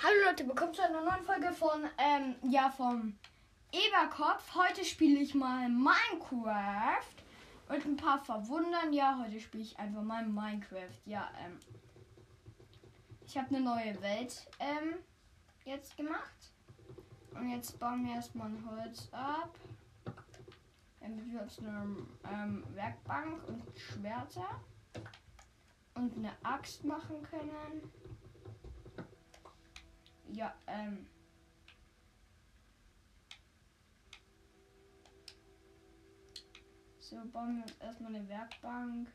Hallo Leute, willkommen zu einer neuen Folge von, ähm, ja, vom Eberkopf. Heute spiele ich mal Minecraft und ein paar verwundern. Ja, heute spiele ich einfach mal Minecraft. Ja, ähm, ich habe eine neue Welt, ähm, jetzt gemacht. Und jetzt bauen wir erstmal ein Holz ab. Damit wir uns eine ähm, Werkbank und Schwerter und eine Axt machen können. Ja, ähm. So, bauen wir uns erstmal eine Werkbank.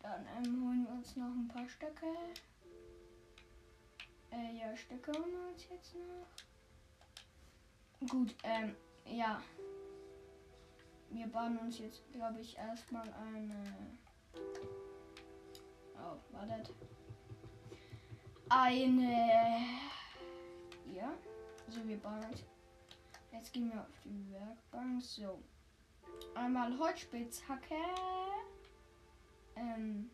Dann ähm, holen wir uns noch ein paar Stöcke. Äh, ja, Stöcke holen wir uns jetzt noch. Gut, ähm, ja. Wir bauen uns jetzt, glaube ich, erstmal eine. Oh, wartet eine. Ja, also wir bauen jetzt. Jetzt gehen wir auf die Werkbank. So. Einmal Holzspitzhacke. Ähm,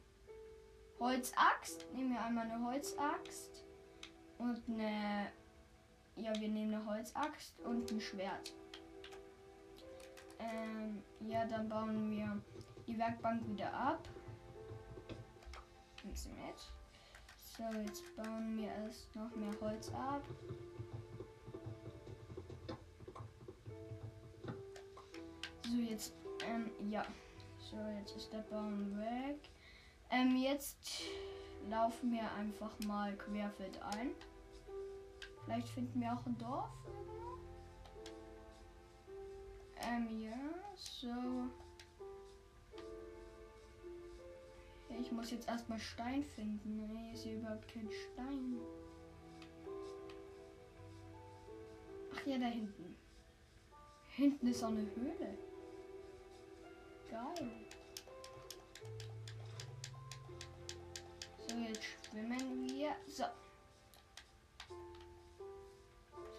Holzaxt. Nehmen wir einmal eine Holzaxt. Und eine. Ja, wir nehmen eine Holzaxt und ein Schwert. Ähm, ja, dann bauen wir die Werkbank wieder ab. Nimm's mit. So, jetzt bauen wir erst noch mehr Holz ab. So, jetzt, ähm, ja. So, jetzt ist der Baum weg. Ähm, jetzt laufen wir einfach mal querfeld ein. Vielleicht finden wir auch ein Dorf. Ähm, ja, so. Ich muss jetzt erstmal Stein finden. Nee, ist hier überhaupt kein Stein. Ach ja, da hinten. Hinten ist auch eine Höhle. Geil. So, jetzt schwimmen wir. So.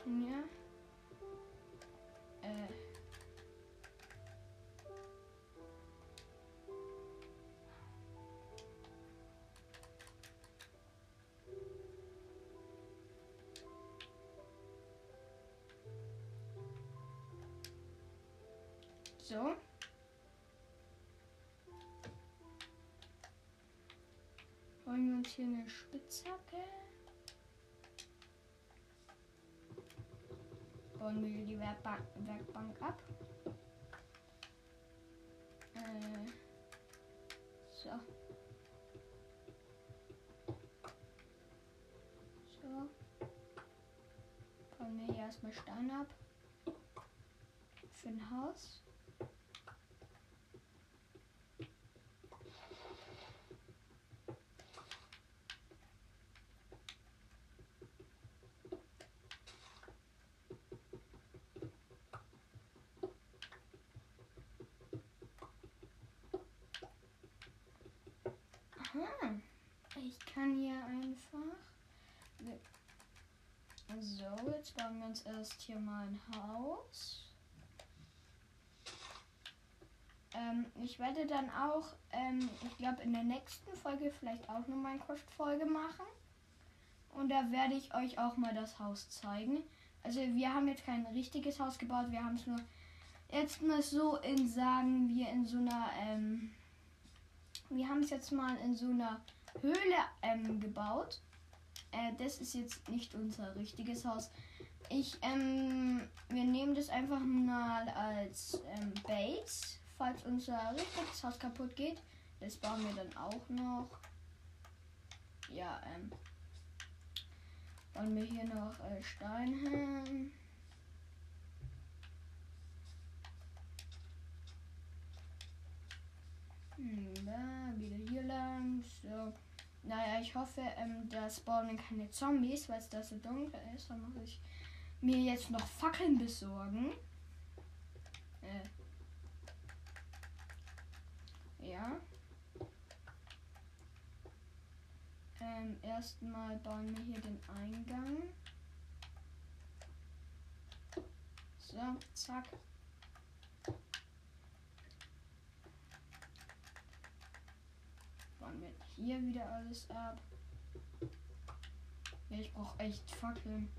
Ja. Äh. Hier eine Spitzhacke. Bauen wir die Werkbank, Werkbank ab. Äh, so. So. Bauen wir hier erstmal Stein ab. Für ein Haus. Aha. Ich kann hier einfach. So, jetzt bauen wir uns erst hier mal ein Haus. Ähm, ich werde dann auch, ähm, ich glaube, in der nächsten Folge vielleicht auch eine Minecraft-Folge machen. Und da werde ich euch auch mal das Haus zeigen. Also wir haben jetzt kein richtiges Haus gebaut, wir haben es nur jetzt mal so in, sagen wir, in so einer, ähm, wir haben es jetzt mal in so einer Höhle ähm, gebaut. Äh, das ist jetzt nicht unser richtiges Haus. Ich, ähm, wir nehmen das einfach mal als ähm, Base, falls unser richtiges Haus kaputt geht. Das bauen wir dann auch noch. Ja, ähm, bauen wir hier noch äh, Stein hin. Hm, da, wieder hier lang. So. Naja, ich hoffe, ähm, da spawnen keine Zombies, weil es da so dunkel ist. Dann muss ich mir jetzt noch Fackeln besorgen. Äh. Ja. Ähm, erstmal bauen wir hier den Eingang. So, zack. Bauen wir hier wieder alles ab. Ja, ich brauche echt Fackeln.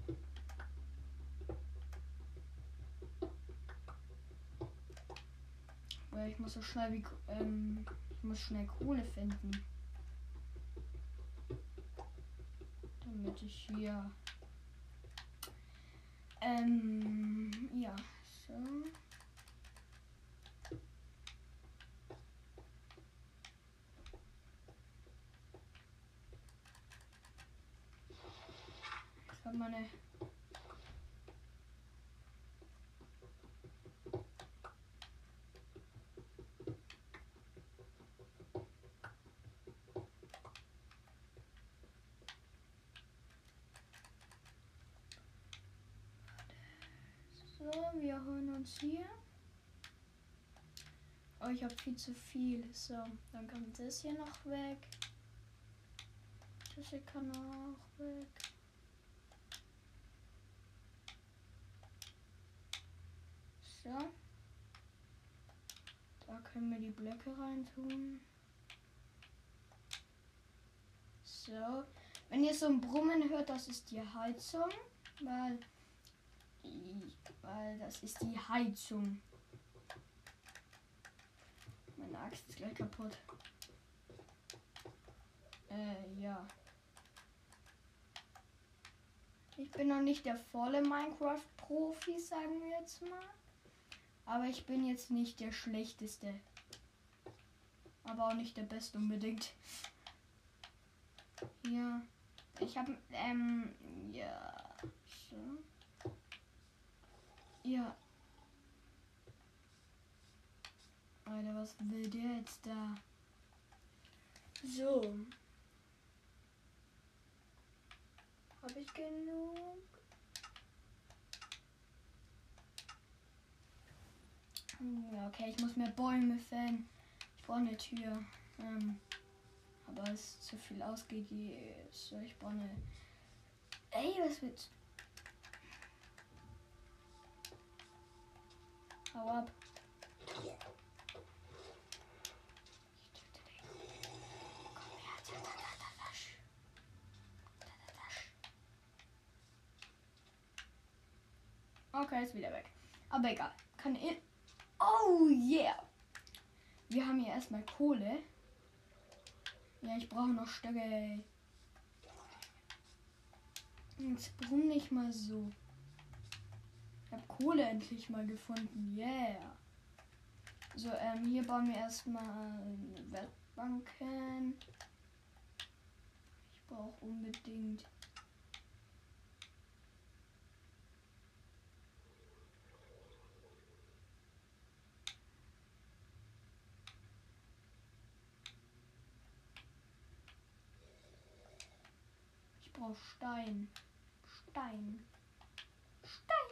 Weil ich muss so schnell wie ähm, ich muss schnell Kohle finden. Damit ich hier ähm ja so. Habe meine So, wir holen uns hier. Oh, ich habe viel zu viel. So, dann kommt das hier noch weg. Das hier kann auch weg. So. Da können wir die Blöcke reintun. So. Wenn ihr so ein Brummen hört, das ist die Heizung, weil, weil das ist die Heizung. Meine Axt ist gleich kaputt. Äh, ja. Ich bin noch nicht der volle Minecraft-Profi, sagen wir jetzt mal. Aber ich bin jetzt nicht der schlechteste. Aber auch nicht der beste unbedingt. Ja. Ich habe, ähm, ja. So. Ja. Alter, was will der jetzt da? So. Habe ich genug? Okay, ich muss mehr Bäume fällen. Ich eine Tür. Ähm, aber es ist zu viel ausgegeben. Ich brauche eine. Ey, was willst Hau ab. Ich. Okay, ist wieder weg. Aber egal. Kann in. Oh yeah. Wir haben hier erstmal Kohle. Ja, ich brauche noch Stöcke. Jetzt brumm nicht mal so. Ich habe Kohle endlich mal gefunden. Yeah. So, ähm, hier bauen wir erstmal Werkbanken. Ich brauche unbedingt. Brauche Stein. Stein. Stein.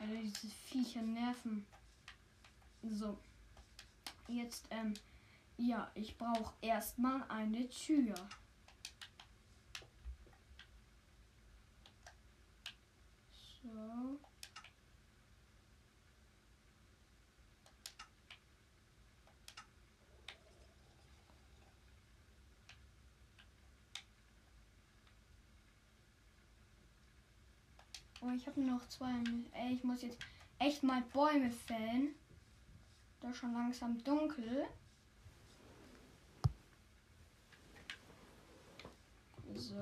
Alter, diese Viecher nerven. So. Jetzt, ähm, ja, ich brauche erstmal eine Tür. So. Oh, ich habe noch zwei. Ey, ich muss jetzt echt mal Bäume fällen. Da ist schon langsam dunkel. So.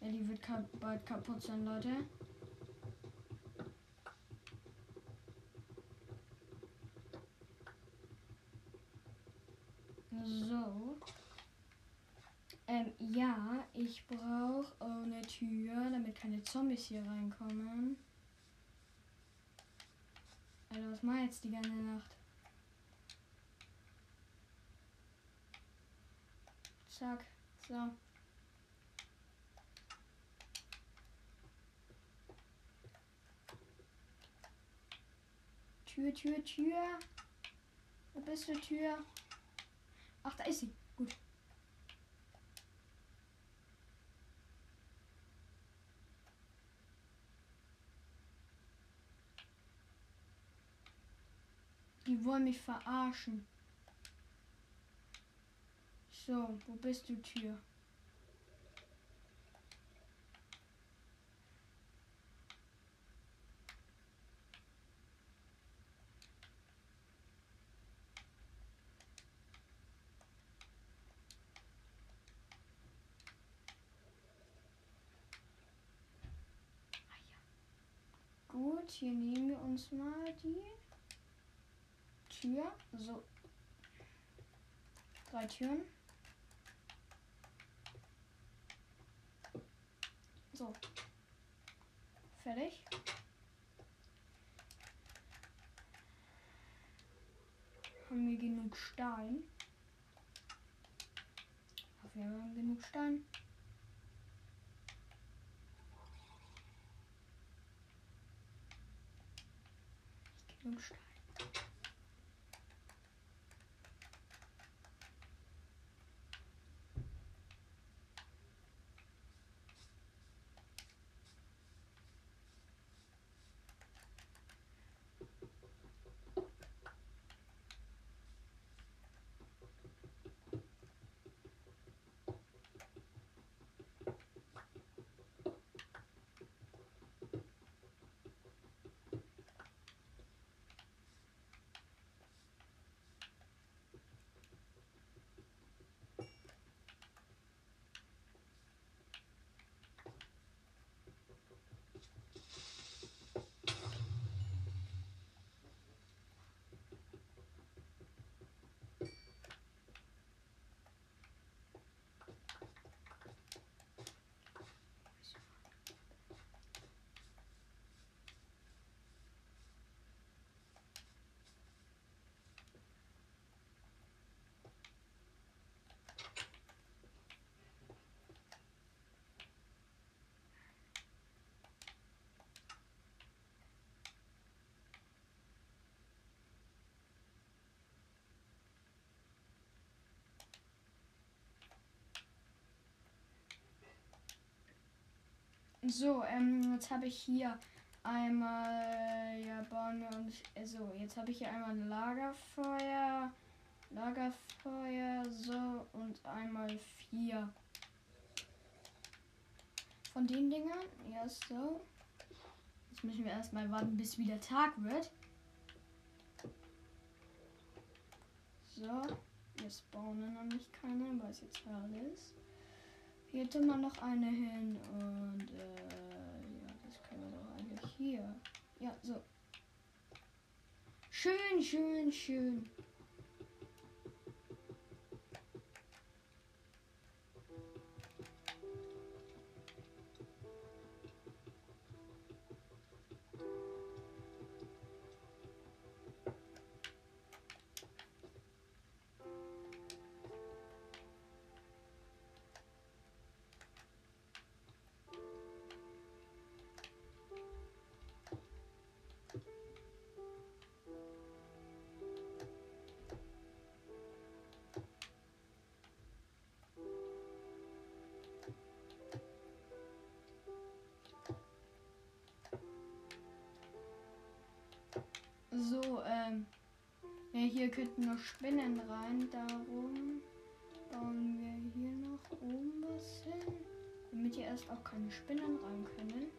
Ja, die wird bald kaputt sein, Leute. So. Ähm, ja, ich brauche eine Tür, damit keine Zombies hier reinkommen. Alter, was mach jetzt die ganze Nacht? Zack, so. Tür, Tür, Tür. Wo bist du, Tür? Ach, da ist sie. Gut. Die wollen mich verarschen. So, wo bist du, Tür? Gut, hier nehmen wir uns mal die Tür. So. Drei Türen. So. Fertig. Haben wir genug Stein? Ach, wir haben genug Stein. Genug Stein. So, ähm, jetzt habe ich hier einmal, ja, bauen wir uns, also, jetzt habe ich hier einmal ein Lagerfeuer, Lagerfeuer, so, und einmal vier. Von den Dingern, ja, so. Jetzt müssen wir erstmal warten, bis wieder Tag wird. So, jetzt bauen wir nämlich keine, weil es jetzt hell ist. Hier hätte man noch eine hin und äh, ja, das können wir doch eigentlich hier. Ja, so. Schön, schön, schön. So, ähm. Ja, hier könnten noch Spinnen rein. Darum bauen wir hier noch oben was hin. Damit hier erst auch keine Spinnen rein können.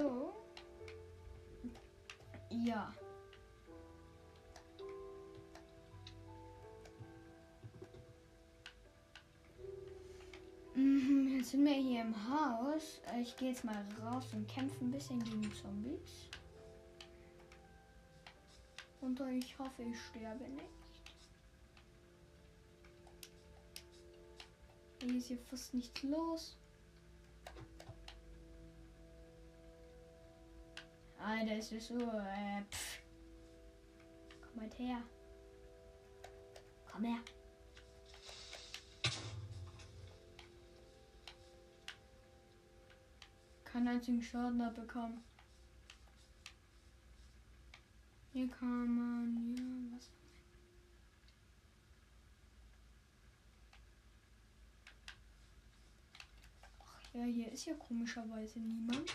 So. Ja. Mhm, Jetzt sind wir hier im Haus. Ich gehe jetzt mal raus und kämpfe ein bisschen gegen Zombies. Und ich hoffe, ich sterbe nicht. Hier ist hier fast nichts los. Alter, es ist so. Äh, pff. Komm halt her. Komm her. Keinen einzigen Schaden abbekommen. Hier kann man. Ja, was. Ach ja, hier ist ja komischerweise niemand.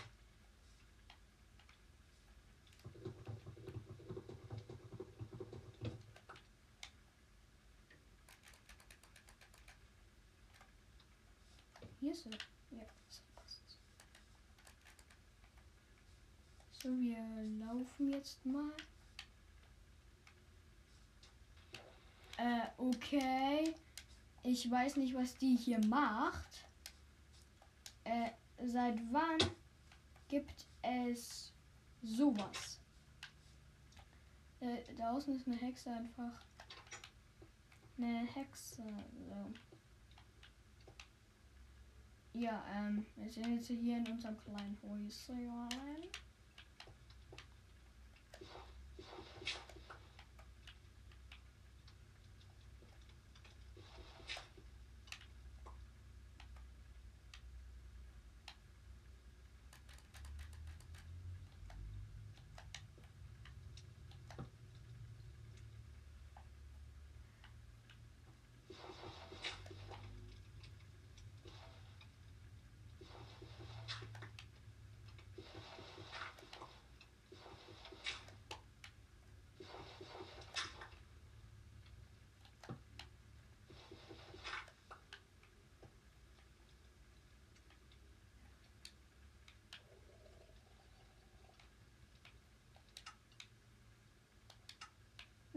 Hier ist er. Ja, so passt. So, wir laufen jetzt mal. Äh, okay. Ich weiß nicht, was die hier macht. Äh, seit wann gibt es sowas? Äh, da außen ist eine Hexe einfach. Eine Hexe. So. Ja, ähm, wir sind jetzt hier in unserem kleinen Häuschen.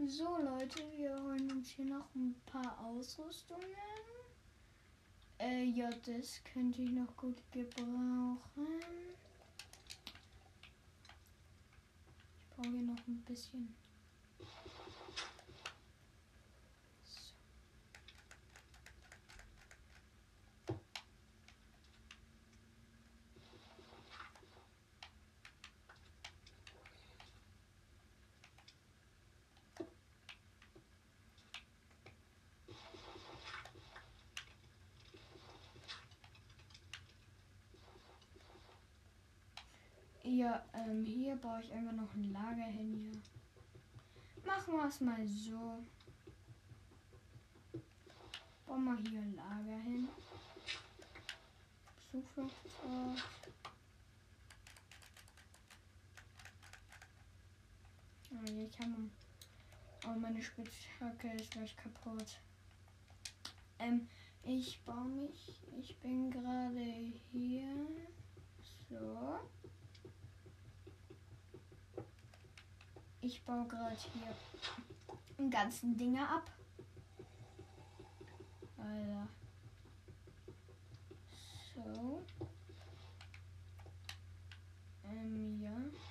So Leute, wir holen uns hier noch ein paar Ausrüstungen. Äh, ja, das könnte ich noch gut gebrauchen. Ich brauche hier noch ein bisschen. So. Ja, ähm, hier baue ich einfach noch ein Lager hin hier. Machen wir es mal so. Bauen wir hier ein Lager hin. Zufluchtsort. Oh, ich habe. Oh, meine Spitzhacke ist gleich kaputt. Ähm, ich baue mich. Ich bin gerade hier. So. Ich baue gerade hier den ganzen Dinge ab. Alter. So. Ähm, ja.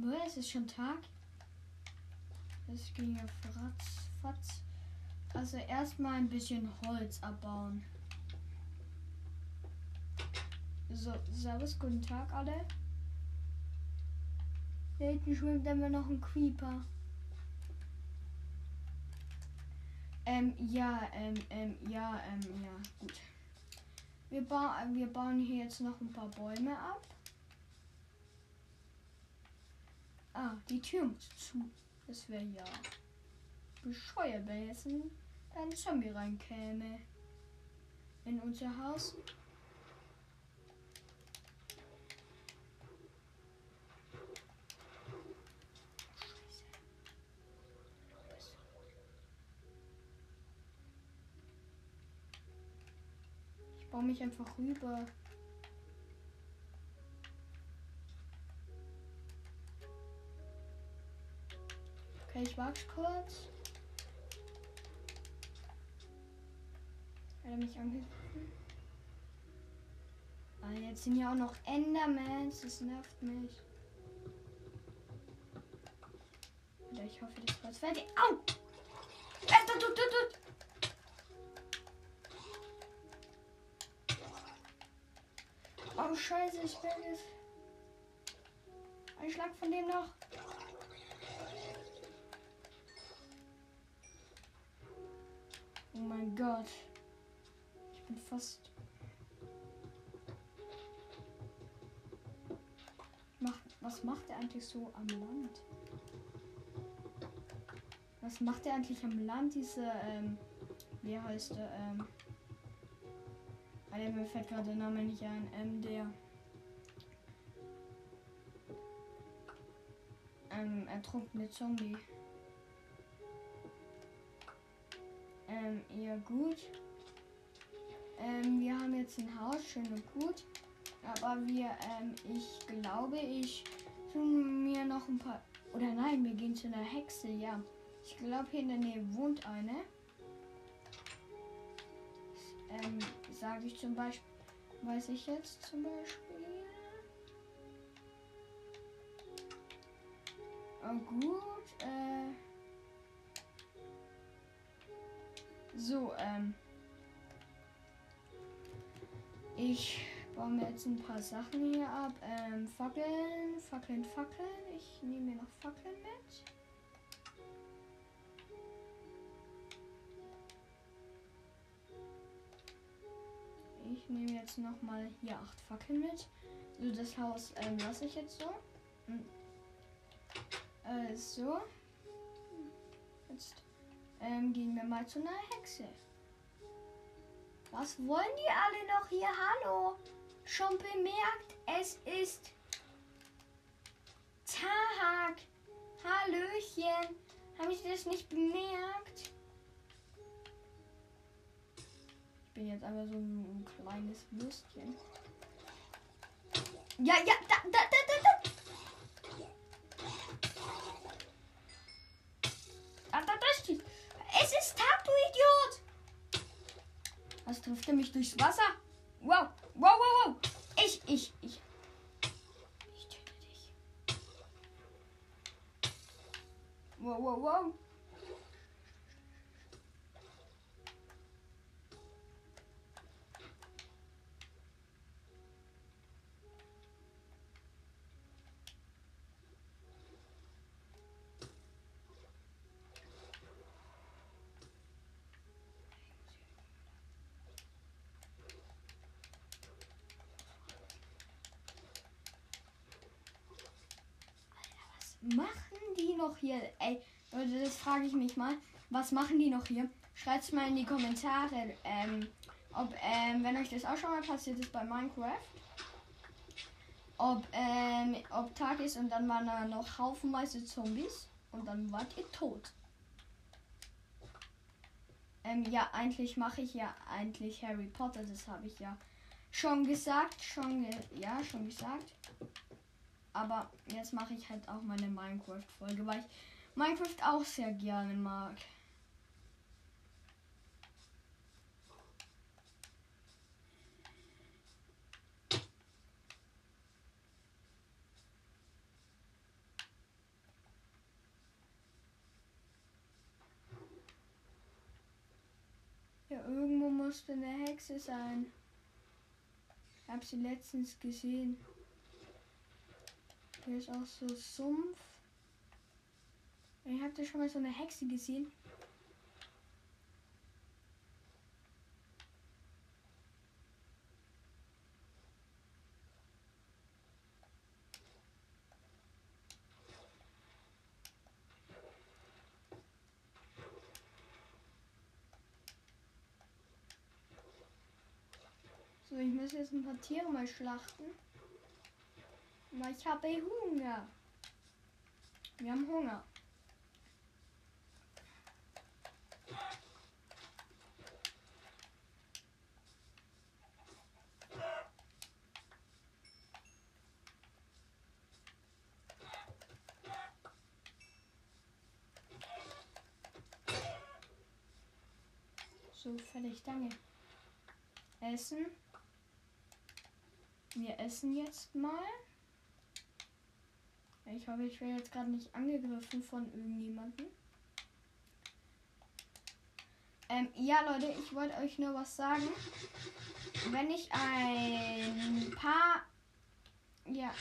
Boah, es ist schon Tag. Es ging ja fratz. Also erstmal ein bisschen Holz abbauen. So, servus, guten Tag alle. Da hinten schwimmt immer noch ein Creeper. Ähm, ja, ähm, ähm, ja, ähm, ja, gut. Wir, ba wir bauen hier jetzt noch ein paar Bäume ab. Ah, die Tür muss zu. Das wäre ja bescheuert, wenn jetzt ein, ein Zombie reinkäme. In unser Haus. Ich baue mich einfach rüber. Okay, ich wag's kurz. Hat er mich angegriffen? Ah, jetzt sind ja auch noch Endermans. Das nervt mich. Oder ich hoffe, das war's fertig. Au! Tut, tut, tut, tut. Oh, scheiße, ich bin jetzt. Ein Schlag von dem noch. Oh mein Gott. Ich bin fast. Macht, was macht er eigentlich so am Land? Was macht er eigentlich am Land, diese, ähm, wie heißt der, ähm, mir fällt gerade der Name nicht ein, ähm, der, ähm, ertrunkene Zombie. Ähm, ja gut. Ähm, wir haben jetzt ein Haus, schön und gut. Aber wir, ähm, ich glaube, ich tue mir noch ein paar. Oder nein, wir gehen zu einer Hexe, ja. Ich glaube, hier in der Nähe wohnt eine. Ähm, sage ich zum Beispiel. Weiß ich jetzt zum Beispiel. Oh, gut. Äh. So, ähm. Ich baue mir jetzt ein paar Sachen hier ab. Ähm, Fackeln, Fackeln, Fackeln. Ich nehme mir noch Fackeln mit. Ich nehme jetzt noch mal hier acht Fackeln mit. So, das Haus ähm, lasse ich jetzt so. Hm. Äh, so. Jetzt ähm, gehen wir mal zu einer Hexe. Was wollen die alle noch hier? Hallo? Schon bemerkt, es ist Tag. Hallöchen. Habe ich das nicht bemerkt? Ich bin jetzt aber so ein kleines Würstchen. Ja, ja, da, da, da, da. Da, Es ist Tag, du Idiot. Was trifft er mich durchs Wasser? Wow, wow, wow, wow. Ich, ich, ich. Ich töte dich. Wow, wow, wow. Noch hier? Ey, Leute, das frage ich mich mal. Was machen die noch hier? Schreibt es mal in die Kommentare, ähm, ob, ähm, wenn euch das auch schon mal passiert ist bei Minecraft. Ob, ähm, ob Tag ist und dann waren da noch haufenweise Zombies und dann wart ihr tot. Ähm, ja, eigentlich mache ich ja eigentlich Harry Potter, das habe ich ja schon gesagt, schon, ge ja, schon gesagt. Aber jetzt mache ich halt auch meine Minecraft-Folge, weil ich Minecraft auch sehr gerne mag. Ja, irgendwo musste eine Hexe sein. Ich habe sie letztens gesehen. Hier ist auch so Sumpf. Ich habt ihr schon mal so eine Hexe gesehen? So, ich muss jetzt ein paar Tiere mal schlachten. Aber ich habe Hunger. Wir haben Hunger. So, fertig, danke. Essen. Wir essen jetzt mal. Ich hoffe, ich werde jetzt gerade nicht angegriffen von irgendjemandem. Ähm, ja, Leute, ich wollte euch nur was sagen. Wenn ich ein paar. Ja.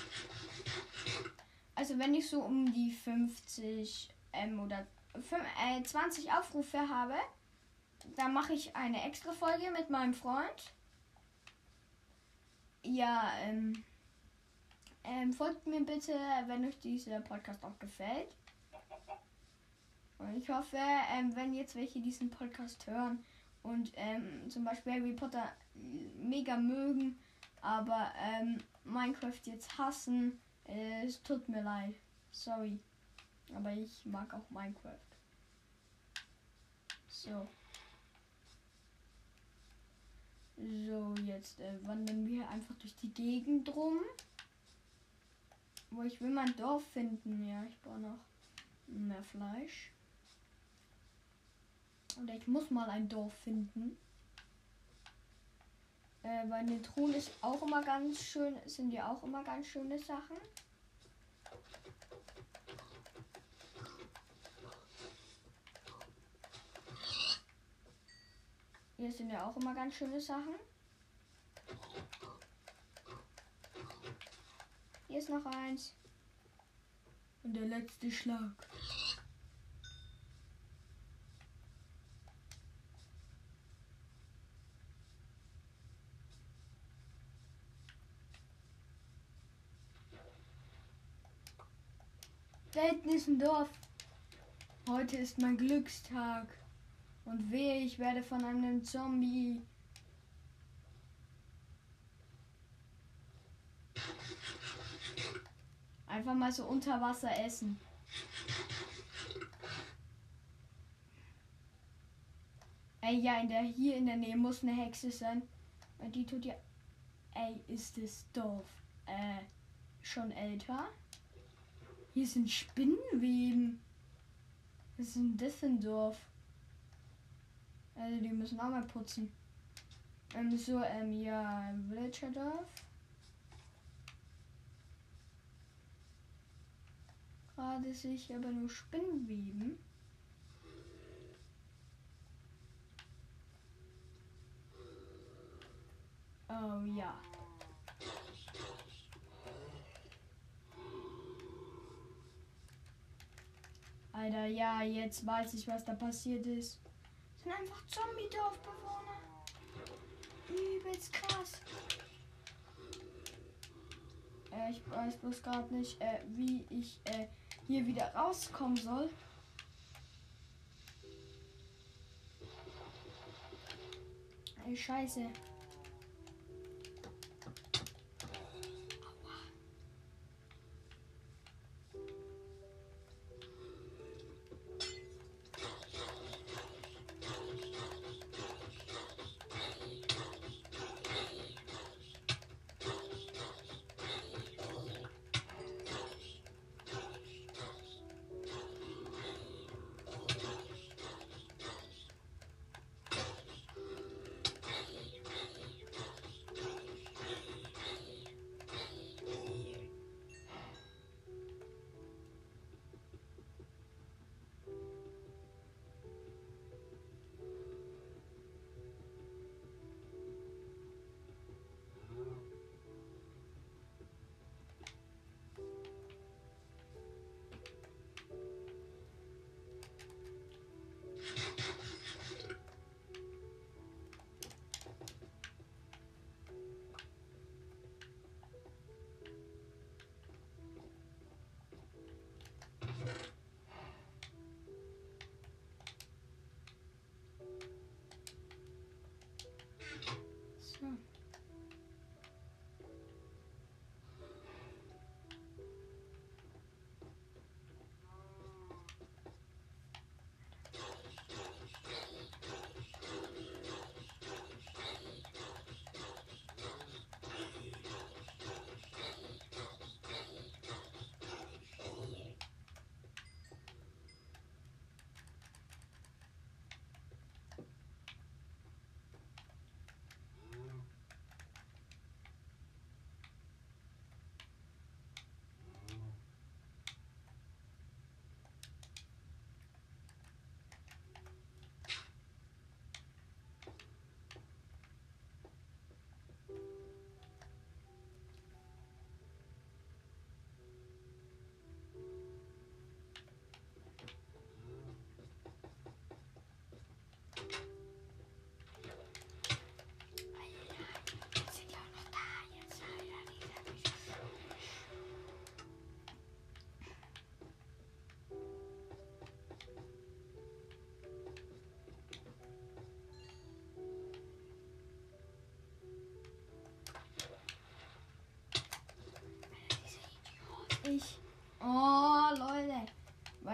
Also, wenn ich so um die 50 ähm, oder 5, äh, 20 Aufrufe habe, dann mache ich eine extra Folge mit meinem Freund. Ja, ähm. Ähm, folgt mir bitte, wenn euch dieser Podcast auch gefällt. Und ich hoffe, ähm, wenn jetzt welche diesen Podcast hören und ähm, zum Beispiel Harry Potter mega mögen, aber ähm, Minecraft jetzt hassen, äh, es tut mir leid. Sorry. Aber ich mag auch Minecraft. So. So, jetzt äh, wandern wir einfach durch die Gegend rum. Wo ich will mein Dorf finden. Ja, ich brauche noch mehr Fleisch. Oder ich muss mal ein Dorf finden. Äh, weil eine Truhe ist auch immer ganz schön, sind ja auch immer ganz schöne Sachen. Hier sind ja auch immer ganz schöne Sachen. Hier ist noch eins. Und der letzte Schlag. Da hinten ist ein Dorf. Heute ist mein Glückstag. Und wehe, ich werde von einem Zombie. Einfach mal so unter Wasser essen. Ey, ja, in der, hier in der Nähe muss eine Hexe sein. Weil die tut ja. Ey, ist das Dorf äh, schon älter? Hier sind Spinnenweben. Was ist denn das für ein Dorf? Also die müssen auch mal putzen. Ähm, so, ähm, ja, Villagerdorf. Gerade sich aber nur Spinnenweben. Oh ja. Alter, ja, jetzt weiß ich, was da passiert ist. Das sind einfach Zombie-Dorfbewohner. Übelst krass. Äh, ich weiß bloß gerade nicht, äh, wie ich äh, hier wieder rauskommen soll.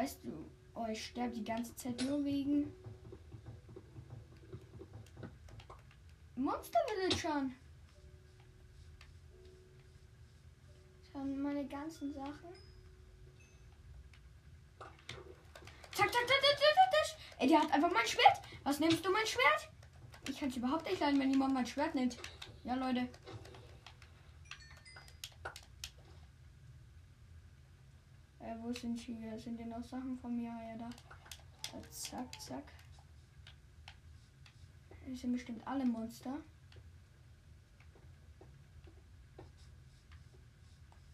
Ey, scheiße. ich sterbe die ganze Zeit nur wegen Monster Villagern. Waren meine ganzen Sachen. Zack, zack, zack, zack, zack, zack. Ey, der hat einfach mein Schwert. Was nimmst du mein Schwert? Ich kann es überhaupt nicht leiden, wenn jemand mein Schwert nimmt. Ja, Leute. Äh, sind hier? Sind denn noch Sachen von mir? Ja, da. Äh, zack, zack. Das sind bestimmt alle Monster.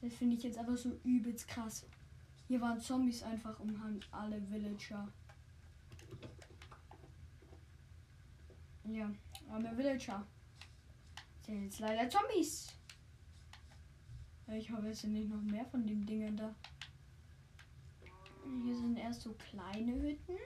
Das finde ich jetzt aber so übelst krass. Hier waren Zombies einfach um alle Villager. Ja, arme Villager. Sind jetzt leider Zombies. Ich hoffe, es sind nicht noch mehr von den Dingen da. Hier sind erst so kleine Hütten.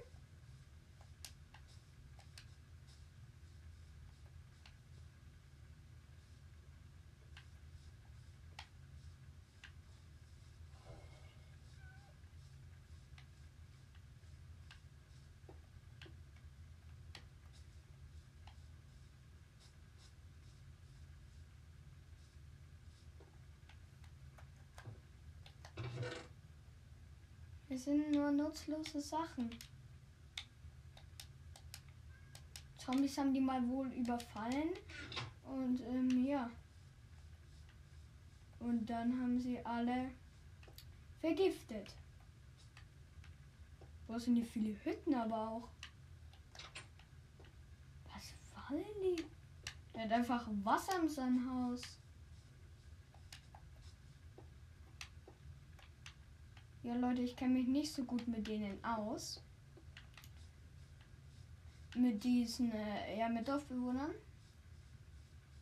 Sind nur nutzlose Sachen. Zombies haben die mal wohl überfallen. Und ähm, ja. Und dann haben sie alle vergiftet. Wo sind hier viele Hütten aber auch? Was fallen die? Er hat einfach Wasser in seinem Haus. Ja, Leute, ich kenne mich nicht so gut mit denen aus. Mit diesen, äh, ja, mit Dorfbewohnern.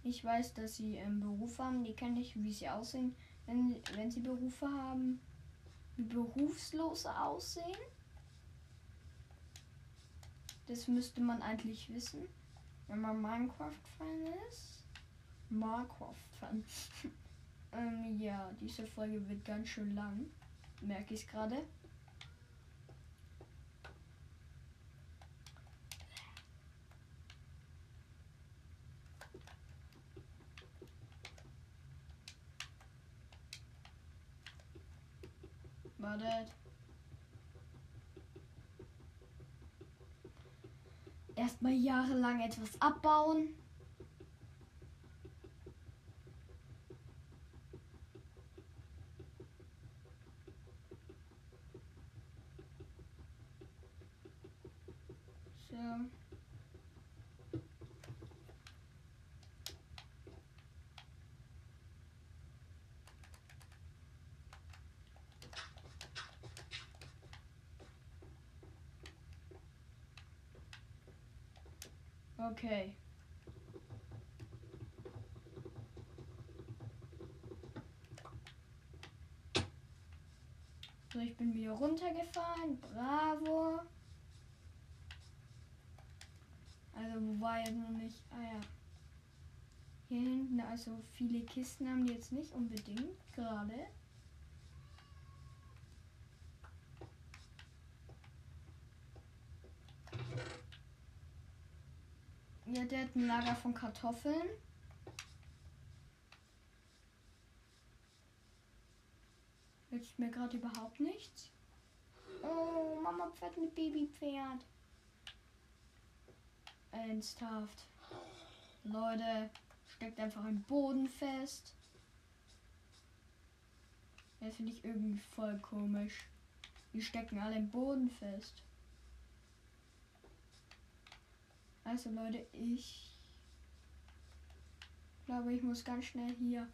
Ich weiß, dass sie ähm, Berufe haben. Die kenne ich, wie sie aussehen, wenn, wenn sie Berufe haben. Wie Berufslose aussehen. Das müsste man eigentlich wissen, wenn man Minecraft-Fan ist. Minecraft-Fan. ähm, ja, diese Folge wird ganz schön lang merke ich gerade. Wartet. Erstmal jahrelang etwas abbauen. Okay. So, ich bin wieder runtergefahren. Bravo. Also, wo war jetzt noch nicht? Ah ja. Hier hinten, also viele Kisten haben die jetzt nicht unbedingt gerade. Ja, der hat ein Lager von Kartoffeln. Jetzt mir gerade überhaupt nichts. Oh, Mama Pferd mit Babypferd. Ernsthaft. Leute, steckt einfach im Boden fest. Das finde ich irgendwie voll komisch. Die stecken alle im Boden fest. Also Leute, ich glaube, ich muss ganz schnell hier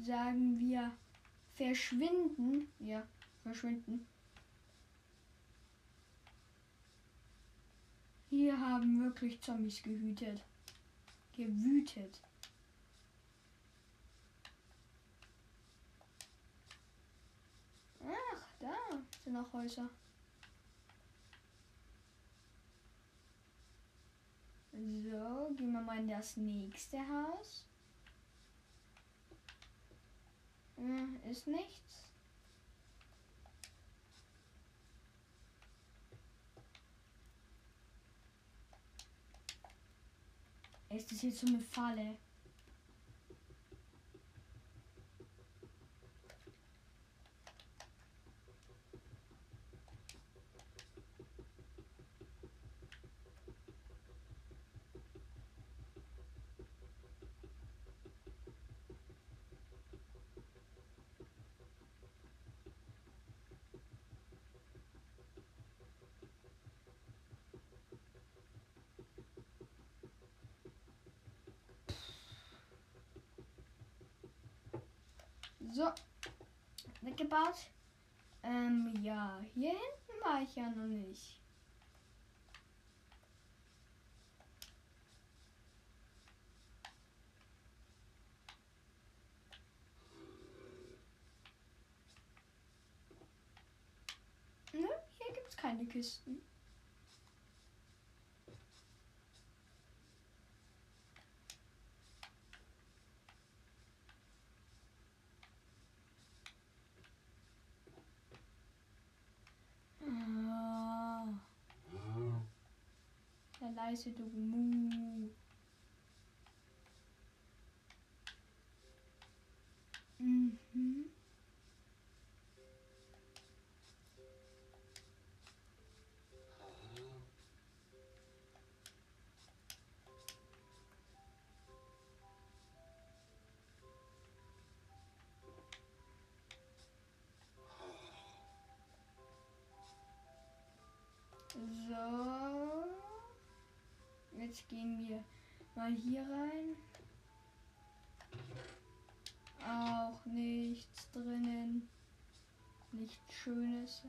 sagen wir verschwinden. Ja, verschwinden. Hier haben wirklich Zombies gehütet. Gewütet. Ach, da sind noch Häuser. So, gehen wir mal in das nächste Haus. Hm, ist nichts. Ist das jetzt so eine Falle? So, weggebaut. Ähm, ja, hier hinten war ich ja noch nicht. Nö, hier gibt's keine Kisten. Ja, leise, du Mu. Mhm. So. Jetzt gehen wir mal hier rein. Auch nichts drinnen. Nichts Schönes.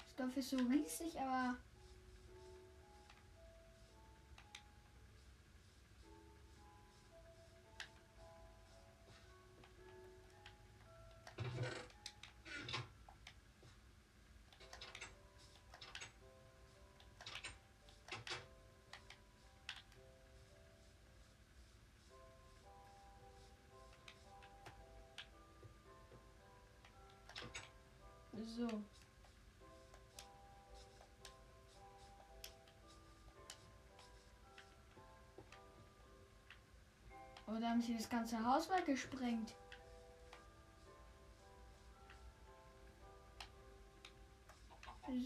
Das Dorf ist so riesig, aber so. Oder haben sie das ganze Haus weggesprengt?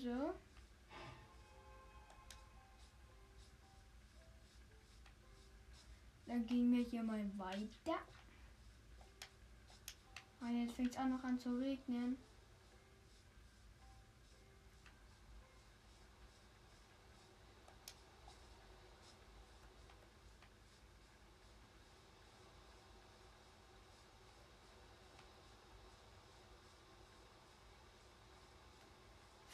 So. Dann gehen wir hier mal weiter. Ah, jetzt fängt es auch noch an zu regnen.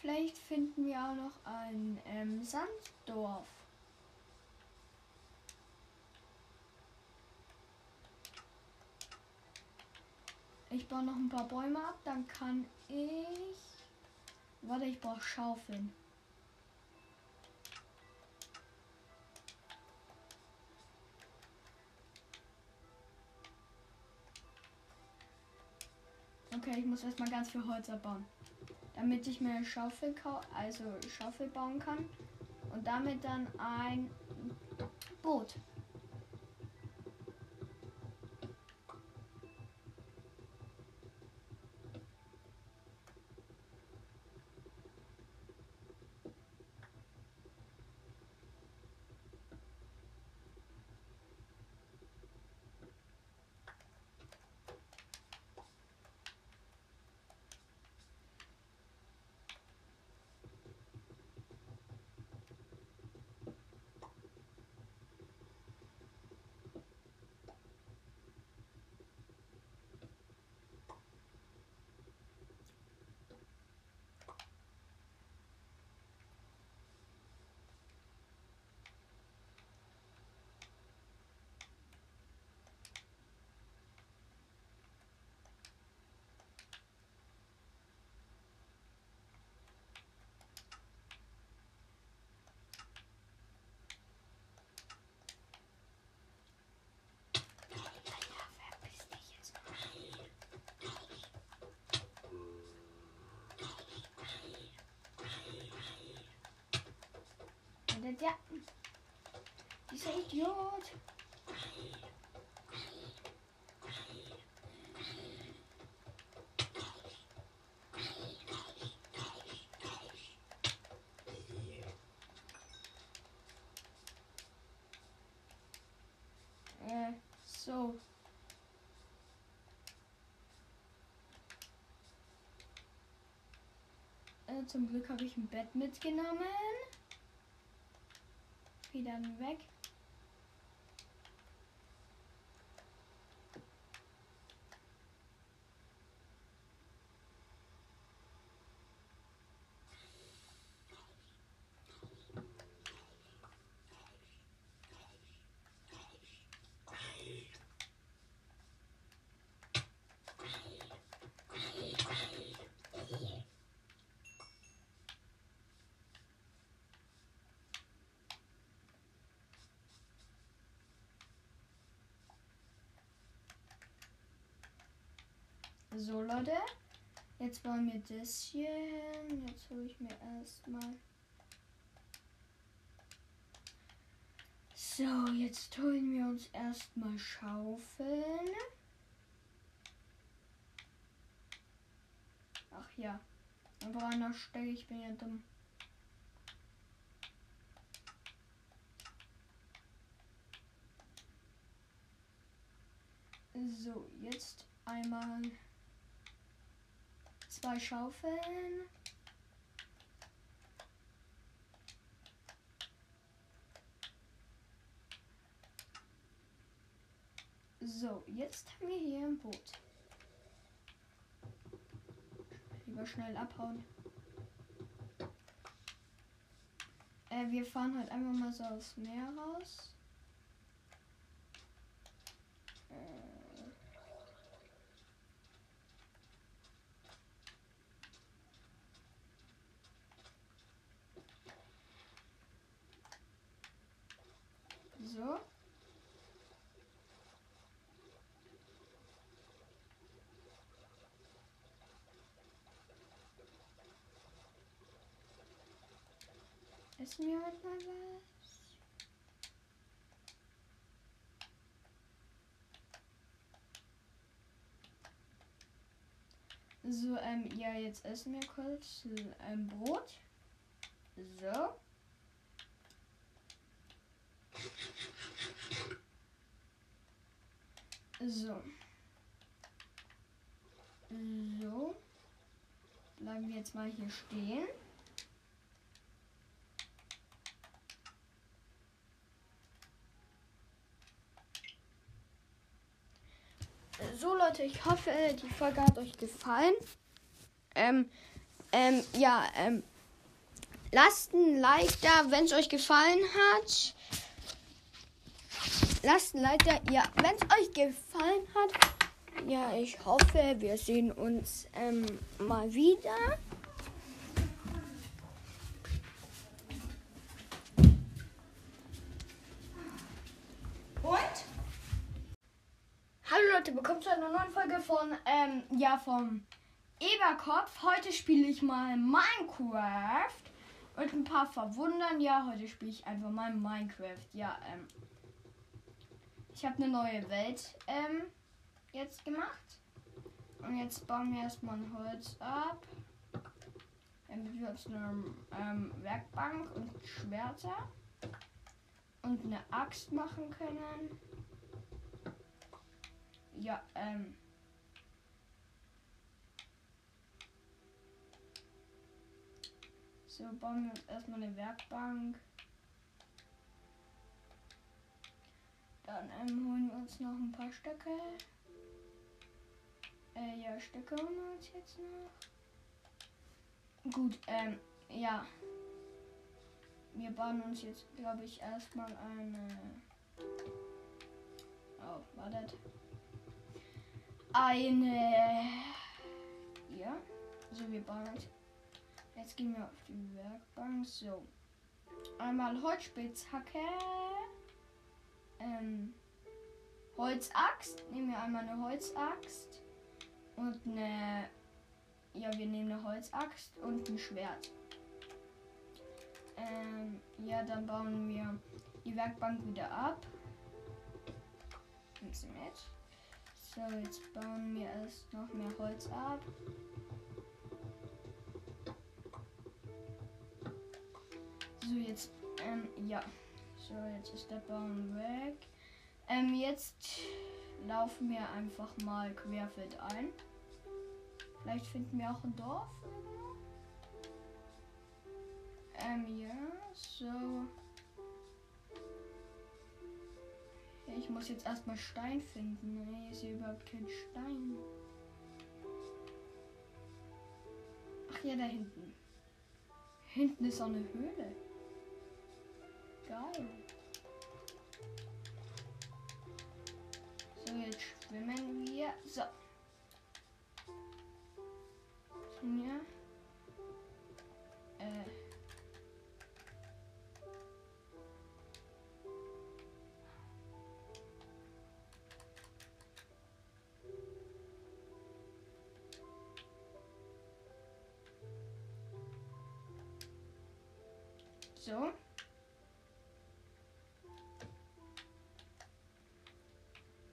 Vielleicht finden wir auch noch ein ähm, Sanddorf. Ich baue noch ein paar Bäume ab, dann kann ich. Warte, ich brauche Schaufeln. Okay, ich muss erstmal ganz viel Holz abbauen damit ich mir eine Schaufel also Schaufel bauen kann und damit dann ein Boot. Wartet, ja. Dieser Idiot. Äh, so. Äh, zum Glück habe ich ein Bett mitgenommen. Wieder weg. So, Leute. Jetzt bauen wir das hier hin. Jetzt hole ich mir erstmal. So, jetzt holen wir uns erstmal Schaufeln. Ach ja. Aber an der Stelle, ich bin ja dumm. So, jetzt einmal zwei Schaufeln. So, jetzt haben wir hier ein Boot. Lieber schnell abhauen. Äh, wir fahren halt einfach mal so aufs Meer raus. Äh, So. Essen wir heute mal was? So, ähm, ja, jetzt essen wir kurz ein Brot. So. So. So. Bleiben wir jetzt mal hier stehen. So Leute, ich hoffe, die Folge hat euch gefallen. Ähm, ähm, ja, ähm, lasst ein Like da, wenn es euch gefallen hat. Lasst ein Like da, ja, wenn es euch gefallen hat. Ja, ich hoffe, wir sehen uns ähm, mal wieder. Und? Hallo Leute, willkommen zu einer neuen Folge von, ähm, ja, vom Eberkopf. Heute spiele ich mal Minecraft. Und ein paar verwundern. Ja, heute spiele ich einfach mal Minecraft. Ja, ähm. Ich habe eine neue Welt, ähm, jetzt gemacht. Und jetzt bauen wir erstmal ein Holz ab. Damit wir uns eine ähm, Werkbank und Schwerter und eine Axt machen können. Ja, ähm. So, bauen wir uns erstmal eine Werkbank. Dann ähm, holen wir uns noch ein paar Stöcke. Äh, ja, Stöcke holen wir uns jetzt noch. Gut, ähm, ja. Wir bauen uns jetzt, glaube ich, erstmal eine. Oh, wartet eine. Ja. So, wir bauen uns. Jetzt gehen wir auf die Werkbank. So. Einmal Holzspitzhacke. Ähm, Holzaxt. Nehmen wir einmal eine Holzaxt. Und eine. Ja, wir nehmen eine Holzaxt und ein Schwert. Ähm, ja, dann bauen wir die Werkbank wieder ab. Nimm sie mit. So, jetzt bauen wir erst noch mehr Holz ab. So, jetzt, ähm, ja. So, jetzt ist der Baum weg. Ähm, jetzt laufen wir einfach mal querfeld ein. Vielleicht finden wir auch ein Dorf. Ähm, ja, so. Ich muss jetzt erstmal Stein finden. Nee, ist hier überhaupt kein Stein. Ach ja, da hinten. Hinten ist auch eine Höhle. Geil. So, jetzt schwimmen wir. So. Ja. Äh. So.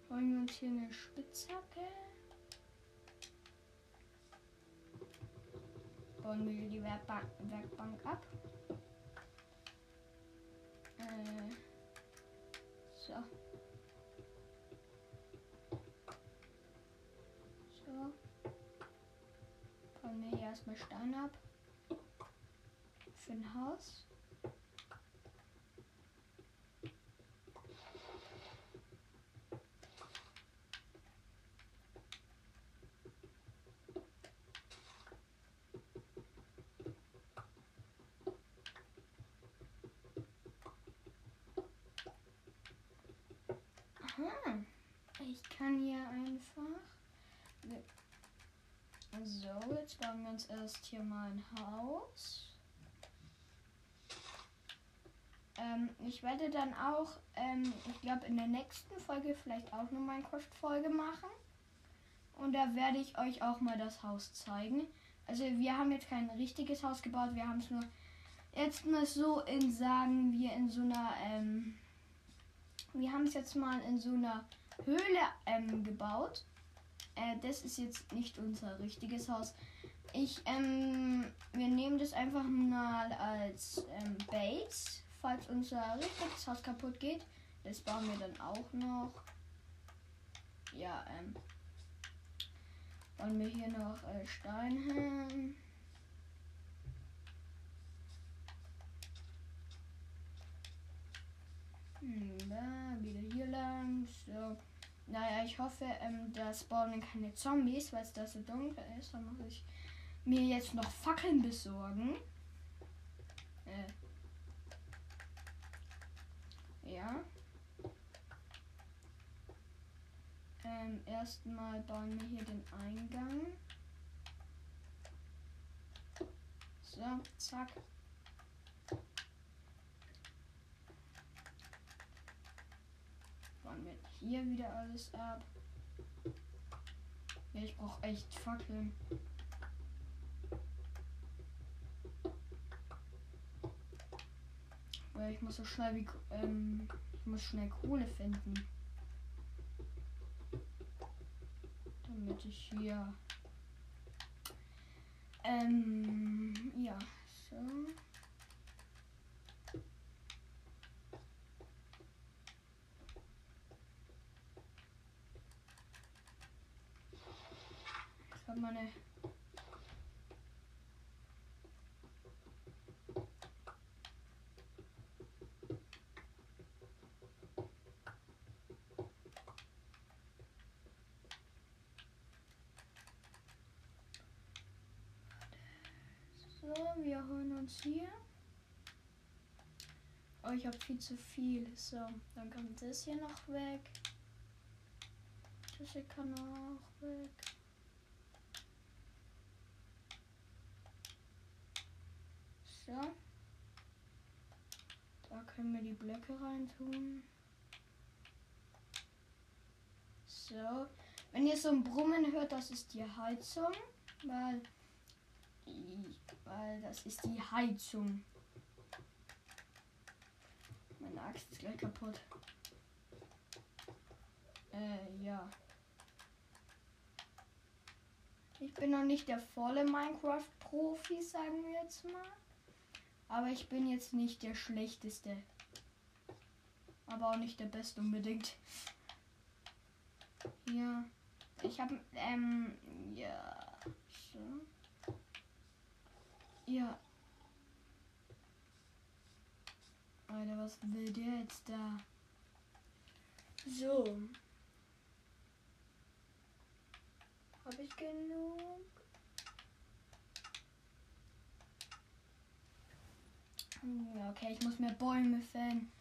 Wollen wir uns hier eine Spitzhacke? Bauen wir die Werkbank, Werkbank ab. Äh, so. So. Bauen wir hier erstmal Stein ab. Für ein Haus. Aha. Ich kann hier einfach. So, jetzt bauen wir uns erst hier mal ein Haus. Ähm, ich werde dann auch, ähm, ich glaube, in der nächsten Folge vielleicht auch eine Minecraft-Folge machen. Und da werde ich euch auch mal das Haus zeigen. Also wir haben jetzt kein richtiges Haus gebaut, wir haben es nur jetzt mal so in, sagen wir, in so einer, ähm, wir haben es jetzt mal in so einer Höhle ähm, gebaut. Äh, das ist jetzt nicht unser richtiges Haus. Ich, ähm, wir nehmen das einfach mal als ähm, Base, falls unser richtiges Haus kaputt geht. Das bauen wir dann auch noch. Ja, ähm, bauen wir hier noch äh, Stein hin. Hm, da, wieder hier lang. So. Naja, ich hoffe, ähm, da spawnen keine Zombies, weil es da so dunkel ist. Dann muss ich mir jetzt noch Fackeln besorgen. Äh. Ja. Ähm, erstmal bauen wir hier den Eingang. So, zack. Bauen wir hier wieder alles ab. Ja, ich brauche echt Fackeln. Weil ich muss so schnell wie ähm, ich muss schnell Kohle finden. Damit ich hier ähm ja so. Habe meine So, wir holen uns hier. Oh, ich habe viel zu viel. So, dann kommt das hier noch weg. Das hier kann auch weg. So. Da können wir die Blöcke reintun. So. Wenn ihr so ein Brummen hört, das ist die Heizung, weil, weil das ist die Heizung. Axt ist gleich kaputt. Äh, ja. Ich bin noch nicht der volle Minecraft-Profi, sagen wir jetzt mal. Aber ich bin jetzt nicht der schlechteste. Aber auch nicht der beste unbedingt. Ja. Ich habe, ähm, ja. So. Ja. Alter, was will der jetzt da? So. Habe ich genug? Ja, okay, ich muss mehr Bäume fällen.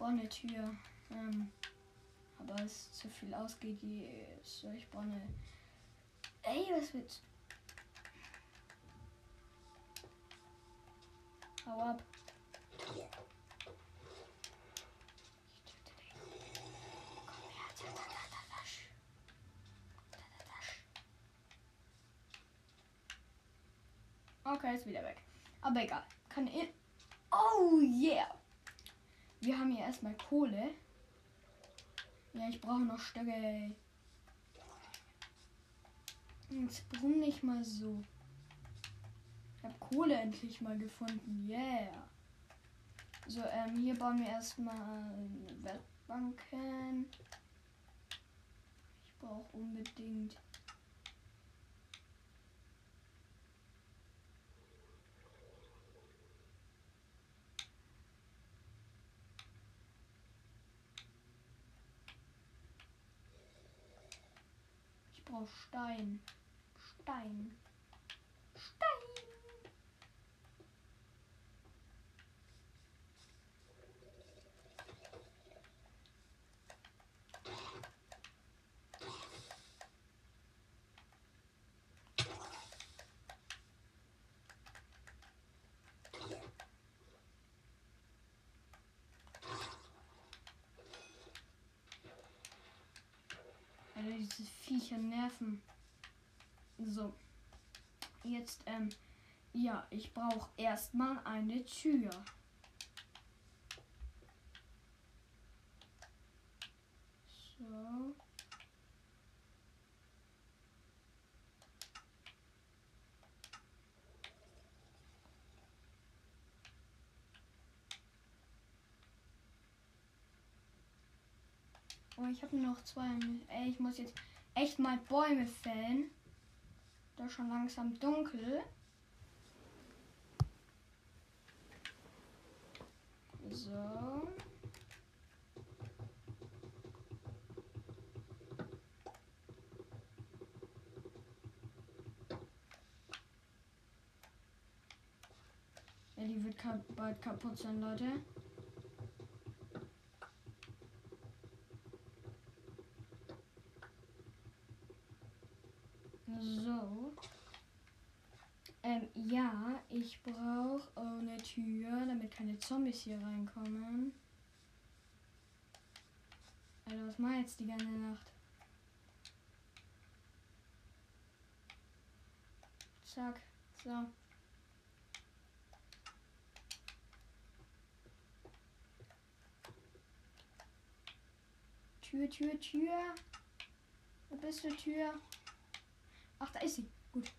Eine Tür. Ähm, aber es zu viel so, ich brauche. Ey, was willst Hau ab. Okay, ist wieder weg. Aber egal. Kann ich. Oh yeah. Wir haben hier erstmal Kohle. Ja, ich brauche noch Stöcke. Jetzt brumm nicht mal so. Ich habe Kohle endlich mal gefunden. Yeah. So, ähm, hier bauen wir erstmal Werkbanken. Ich brauche unbedingt. Stein. Stein. Alter, diese Viecher nerven. So. Jetzt, ähm, ja, ich brauche erstmal eine Tür. So. Oh, ich habe noch zwei. Ey, ich muss jetzt echt mal Bäume fällen. Da schon langsam dunkel. So. Ja, die wird bald kaputt sein, Leute. So. Ähm, ja, ich brauche eine Tür, damit keine Zombies hier reinkommen. Alter, was macht jetzt die ganze Nacht? Zack, so. Tür, Tür, Tür. Wo bist du, Tür? Ach, da ist sie. Gut.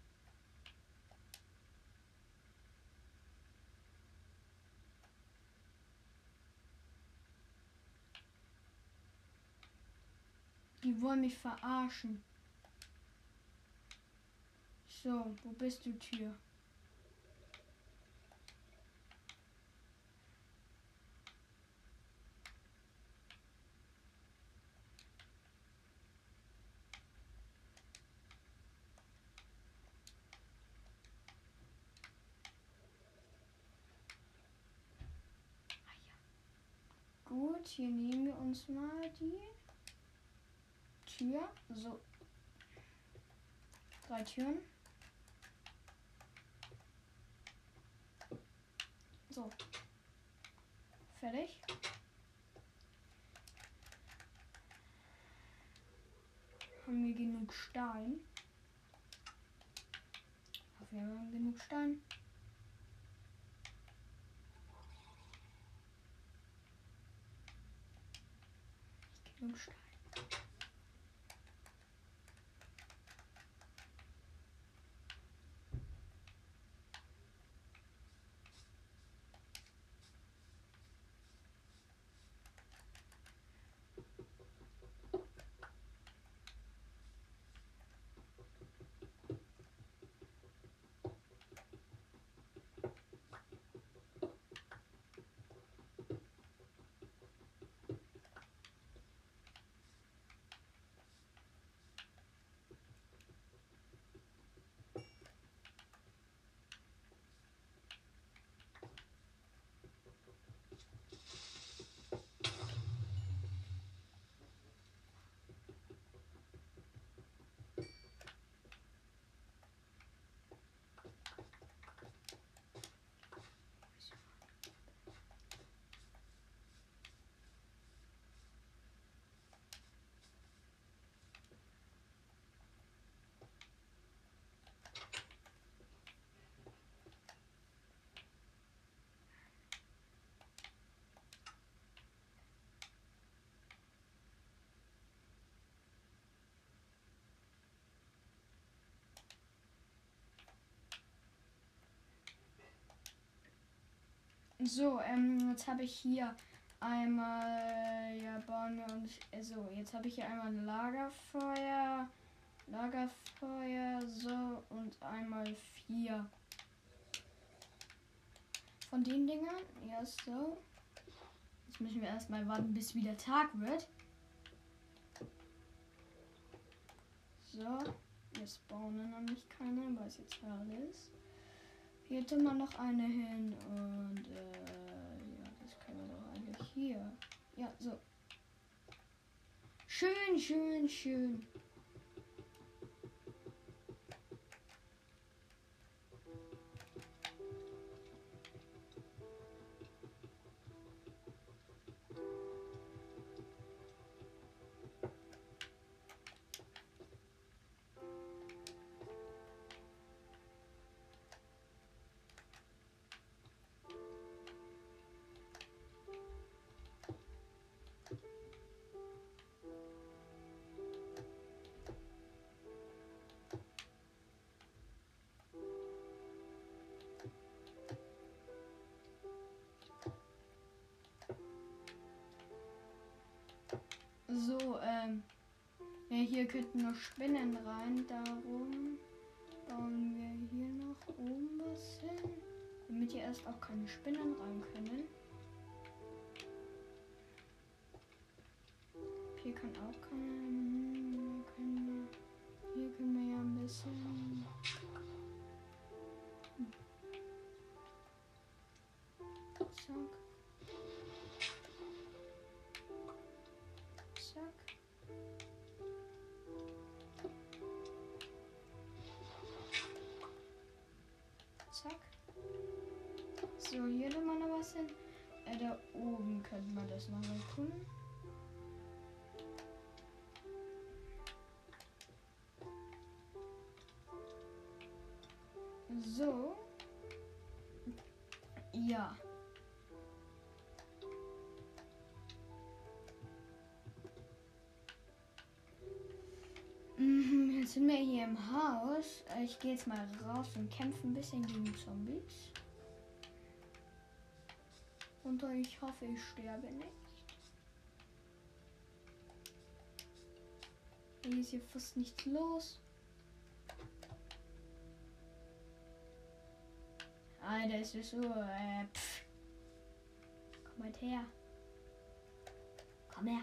Die wollen mich verarschen. So, wo bist du, Tür? Gut, hier nehmen wir uns mal die Tür. So. Drei Türen. So. Fertig. Haben wir genug Stein? Ich hoffe, wir haben genug Stein. So, ähm, jetzt habe ich hier einmal, ja, bauen wir uns, also jetzt habe ich hier einmal ein Lagerfeuer, Lagerfeuer, so, und einmal vier. Von den Dingern, ja, so. Jetzt müssen wir erstmal warten, bis wieder Tag wird. So, jetzt spawnen nämlich keine, weil es jetzt hell ist. Hier hätte man noch eine hin und äh, ja, das können wir doch eigentlich hier. Ja, so. Schön, schön, schön. So, ähm. Ja, hier könnten noch Spinnen rein. Darum bauen wir hier noch oben was hin. Damit hier erst auch keine Spinnen rein können. So. Ja. Mhm, Jetzt sind wir hier im Haus. Ich gehe jetzt mal raus und kämpfe ein bisschen gegen Zombies. Und ich hoffe, ich sterbe nicht. Hier ist hier fast nichts los. Ist das so. Äh, pff. Komm halt her. Komm her.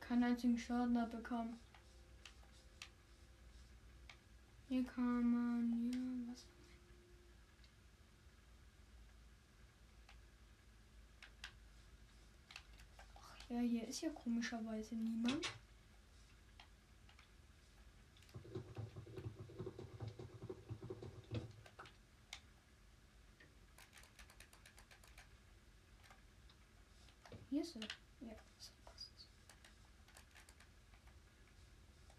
Keinen einzigen Schaden abbekommen. Hier kann man, ja, was? Ach ja, hier ist ja komischerweise niemand. Hier ist er. Ja, so passt.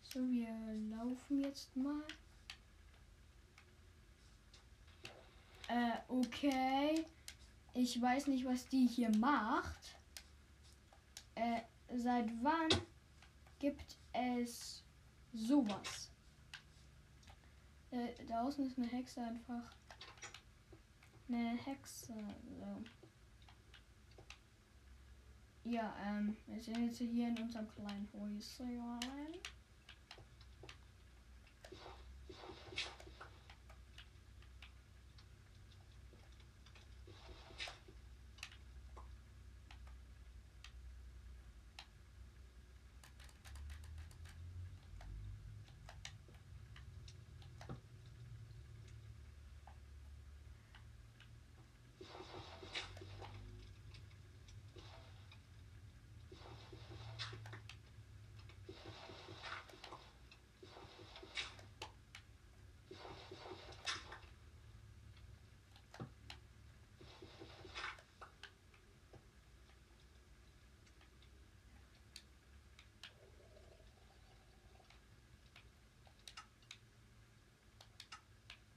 So, wir laufen jetzt mal. Äh, okay. ich weiß nicht, was die hier macht. Äh, seit wann gibt es sowas? Äh, da außen ist eine Hexe einfach. Eine Hexe. So. Ja, ähm, wir sind jetzt hier in unserem kleinen Häuschen.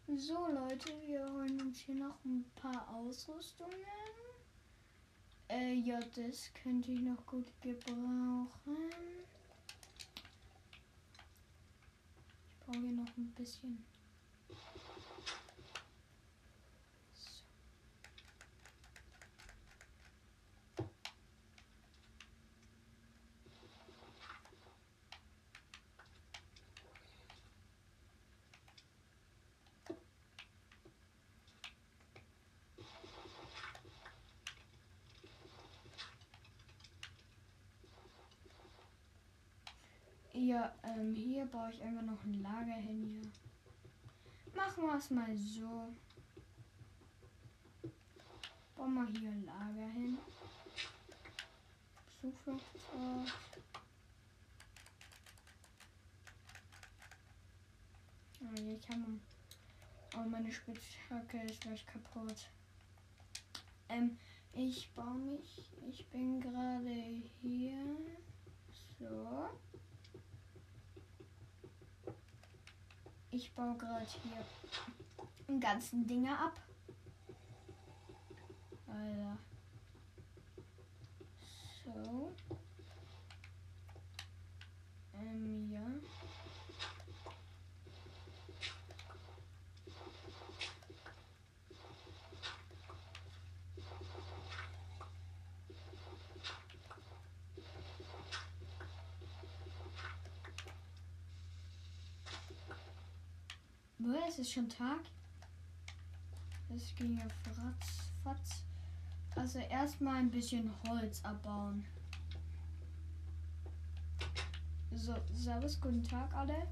So Leute, wir holen uns hier noch ein paar Ausrüstungen. Äh, ja, das könnte ich noch gut gebrauchen. Ich brauche hier noch ein bisschen. So. Ja, ähm, hier baue ich einfach noch ein Lager hin hier. Machen wir es mal so. Bauen wir hier ein Lager hin. Zufluchtsort. Ah, hier kann man. Oh, meine Spitzhacke ist gleich kaputt. Ähm, ich baue mich. Ich bin gerade hier. So. Ich baue gerade hier den ganzen Dinge ab. Alter. So. Ähm, ja. Boah, es ist schon Tag. Es ging ja fratz. Also erstmal ein bisschen Holz abbauen. So, servus, guten Tag alle.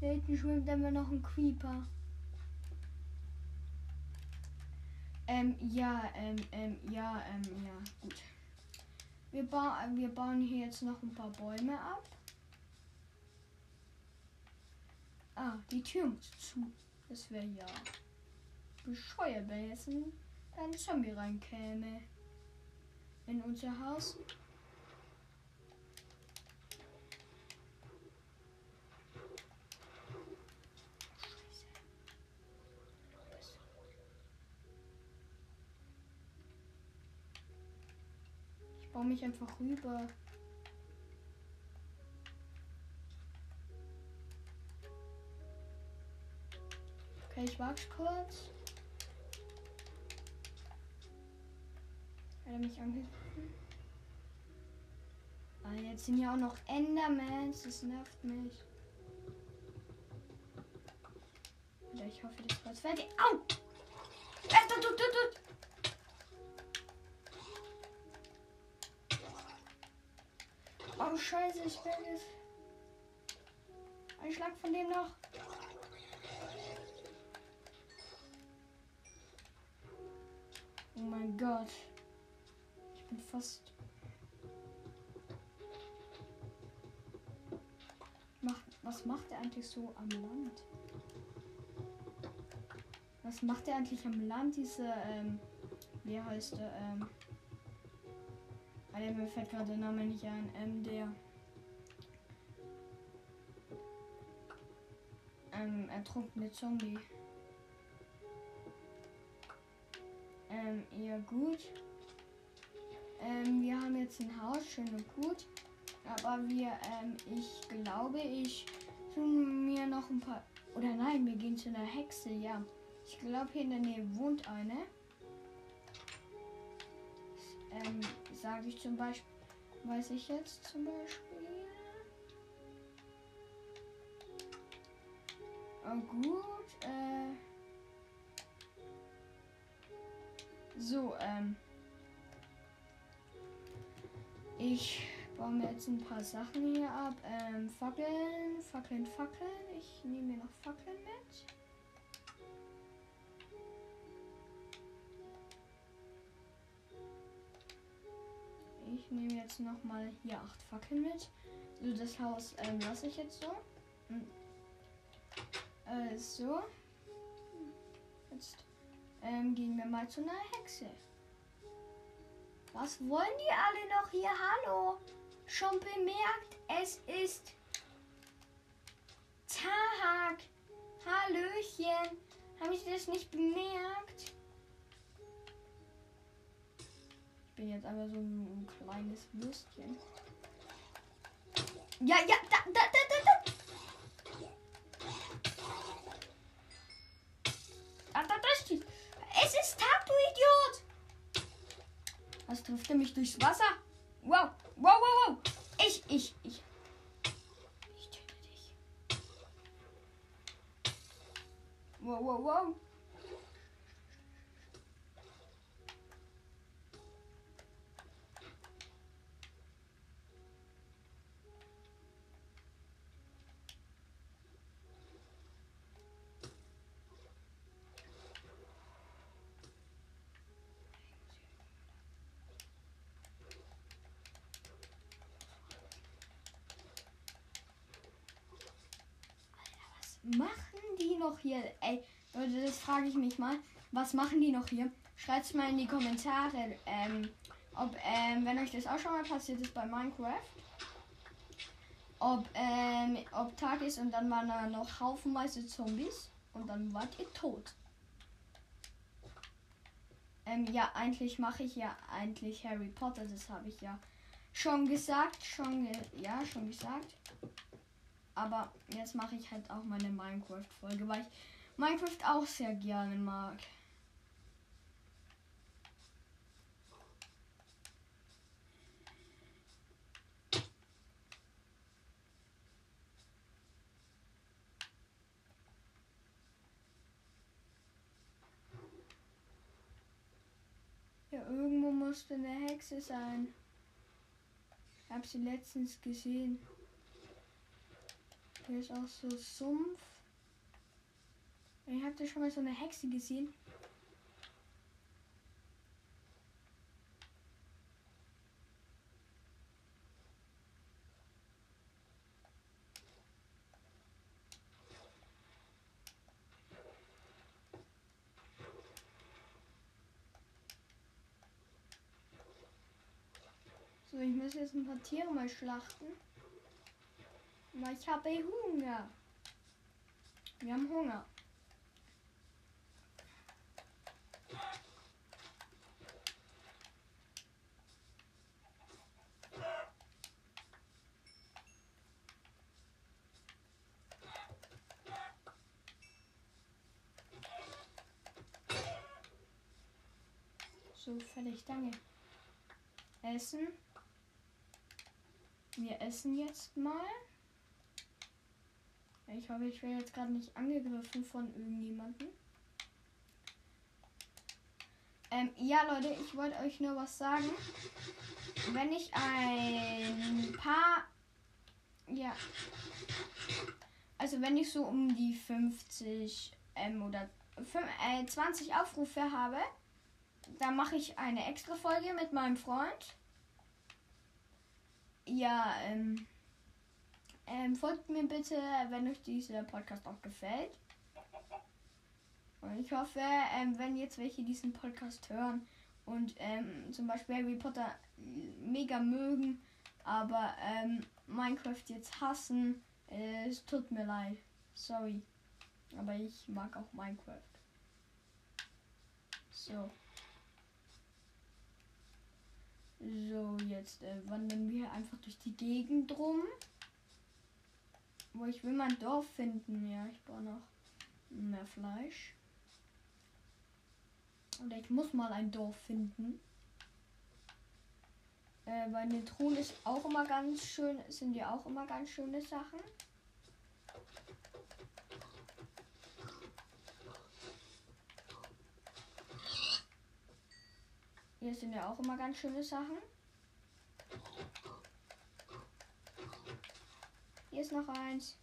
Da hinten schwimmt immer noch ein Creeper. Ähm, ja, ähm, ähm, ja, ähm, ja, gut. Wir, ba wir bauen hier jetzt noch ein paar Bäume ab. Ah, die Tür muss zu. Das wäre ja bescheuert, wenn jetzt ein, ein Zombie reinkäme. In unser Haus. Ich baue mich einfach rüber. Ich wag's kurz. Hat er mich angegriffen? Ah, jetzt sind ja auch noch Endermans. Das nervt mich. Oder ich hoffe, das war's fertig. Au! Äh, tut, tut, tut. Oh, scheiße, ich werde es. Ein Schlag von dem noch. Oh mein Gott. Ich bin fast. Macht, was macht er eigentlich so am Land? Was macht er eigentlich am Land, diese, ähm, wie heißt er, ähm, Alter, mir fällt gerade der Name nicht ein, ähm, der, ähm, ertrunkene Zombie. Ähm, ja gut. Ähm, wir haben jetzt ein Haus, schön und gut. Aber wir, ähm, ich glaube, ich tun mir noch ein paar. Oder nein, wir gehen zu einer Hexe, ja. Ich glaube, hier in der Nähe wohnt eine. Ähm, sage ich zum Beispiel, weiß ich jetzt zum Beispiel. Oh, gut, äh. So, ähm. Ich baue mir jetzt ein paar Sachen hier ab. Ähm, Fackeln, Fackeln, Fackeln. Ich nehme mir noch Fackeln mit. Ich nehme jetzt noch mal hier acht Fackeln mit. So, das Haus ähm, lasse ich jetzt so. Hm. Äh, so. Jetzt ähm, gehen wir mal zu einer Hexe. Was wollen die alle noch hier? Hallo? Schon bemerkt, es ist Tag. Hallöchen. Habe ich das nicht bemerkt? Ich bin jetzt aber so ein kleines Würstchen. Ja, ja, da, da, da, da, da. Ah, da, da steht. Es ist Tag, du Idiot. Was trifft er mich durchs Wasser? Wow, wow, wow, wow. Ich, ich, ich. Ich töte dich. Wow, wow, wow. Hier? Ey, Leute, das frage ich mich mal. Was machen die noch hier? Schreibt mal in die Kommentare, ähm, ob, ähm, wenn euch das auch schon mal passiert ist bei Minecraft. Ob, ähm, ob Tag ist und dann waren da noch haufenweise Zombies und dann wart ihr tot. Ähm, ja, eigentlich mache ich ja eigentlich Harry Potter, das habe ich ja schon gesagt, schon, ge ja, schon gesagt. Aber jetzt mache ich halt auch meine Minecraft-Folge, weil ich Minecraft auch sehr gerne mag. Ja, irgendwo musste eine Hexe sein. Ich habe sie letztens gesehen. Hier ist auch so Sumpf. Ich hatte schon mal so eine Hexe gesehen. So, ich muss jetzt ein paar Tiere mal schlachten. Ich habe Hunger. Wir haben Hunger. So, fertig, danke. Essen. Wir essen jetzt mal. Ich hoffe, ich werde jetzt gerade nicht angegriffen von irgendjemandem. Ähm, ja, Leute, ich wollte euch nur was sagen. Wenn ich ein paar. Ja. Also, wenn ich so um die 50 ähm, oder 5, äh, 20 Aufrufe habe, dann mache ich eine extra Folge mit meinem Freund. Ja, ähm. Ähm, folgt mir bitte, wenn euch dieser Podcast auch gefällt. Und ich hoffe, ähm, wenn jetzt welche diesen Podcast hören und ähm, zum Beispiel Harry Potter mega mögen, aber ähm, Minecraft jetzt hassen, äh, es tut mir leid. Sorry. Aber ich mag auch Minecraft. So. So, jetzt äh, wandern wir einfach durch die Gegend rum. Wo ich will mein Dorf finden. Ja, ich brauche noch mehr Fleisch. Oder ich muss mal ein Dorf finden. Äh, bei den Truhen ist auch immer ganz schön, sind ja auch immer ganz schöne Sachen. Hier sind ja auch immer ganz schöne Sachen. Hier ist noch eins.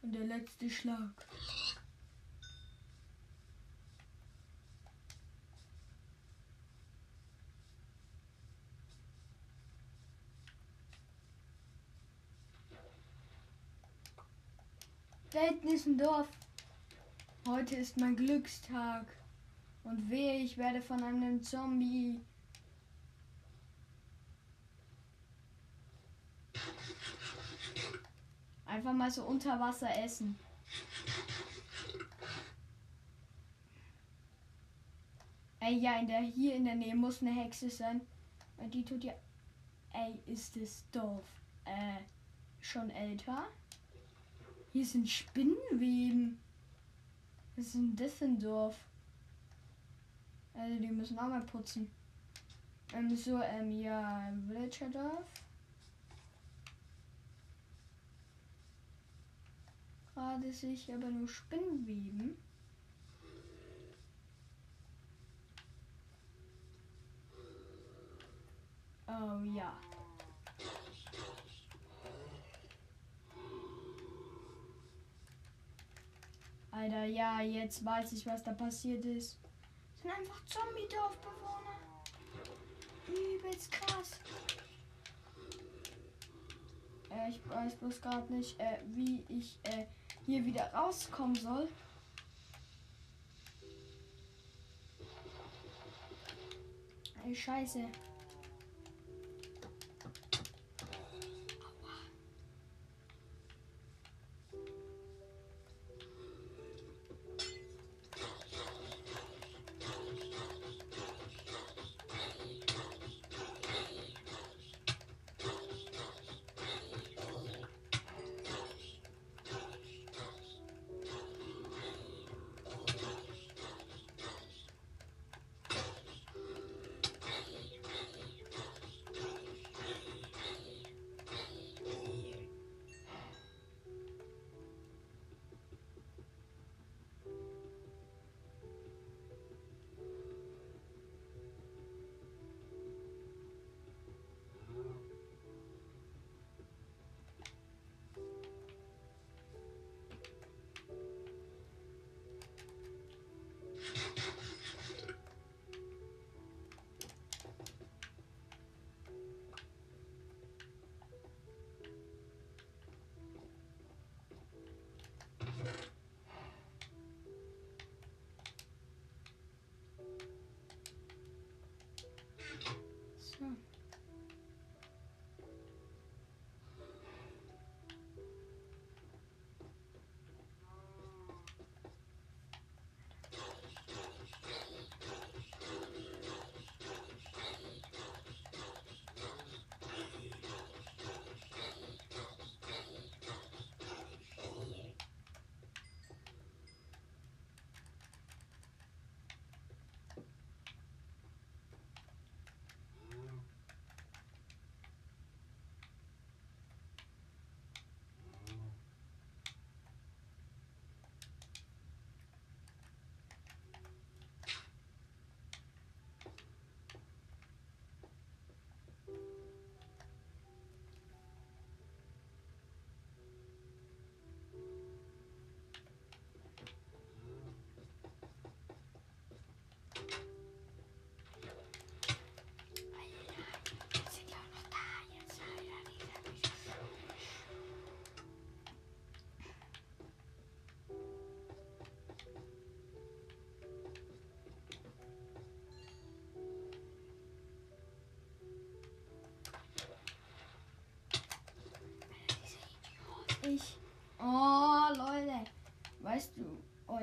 Und der letzte Schlag. Da hinten ist ein Dorf. Heute ist mein Glückstag. Und wehe, ich werde von einem Zombie. Einfach mal so unter Wasser essen. Ey, ja, in der, hier in der Nähe muss eine Hexe sein. Weil die tut ja. Ey, ist das Dorf. Äh, schon älter? Hier sind Spinnenweben. Was ist denn das für ein Dorf? Also die müssen auch mal putzen. Ähm, so, ähm, ja, Villagerdorf. Gerade sich aber nur Spinnenweben. Oh ja. Alter, ja, jetzt weiß ich, was da passiert ist. Das sind einfach Zombie-Dorfbewohner. Übelst krass. Äh, ich weiß bloß gerade nicht, äh, wie ich äh, hier wieder rauskommen soll. Scheiße.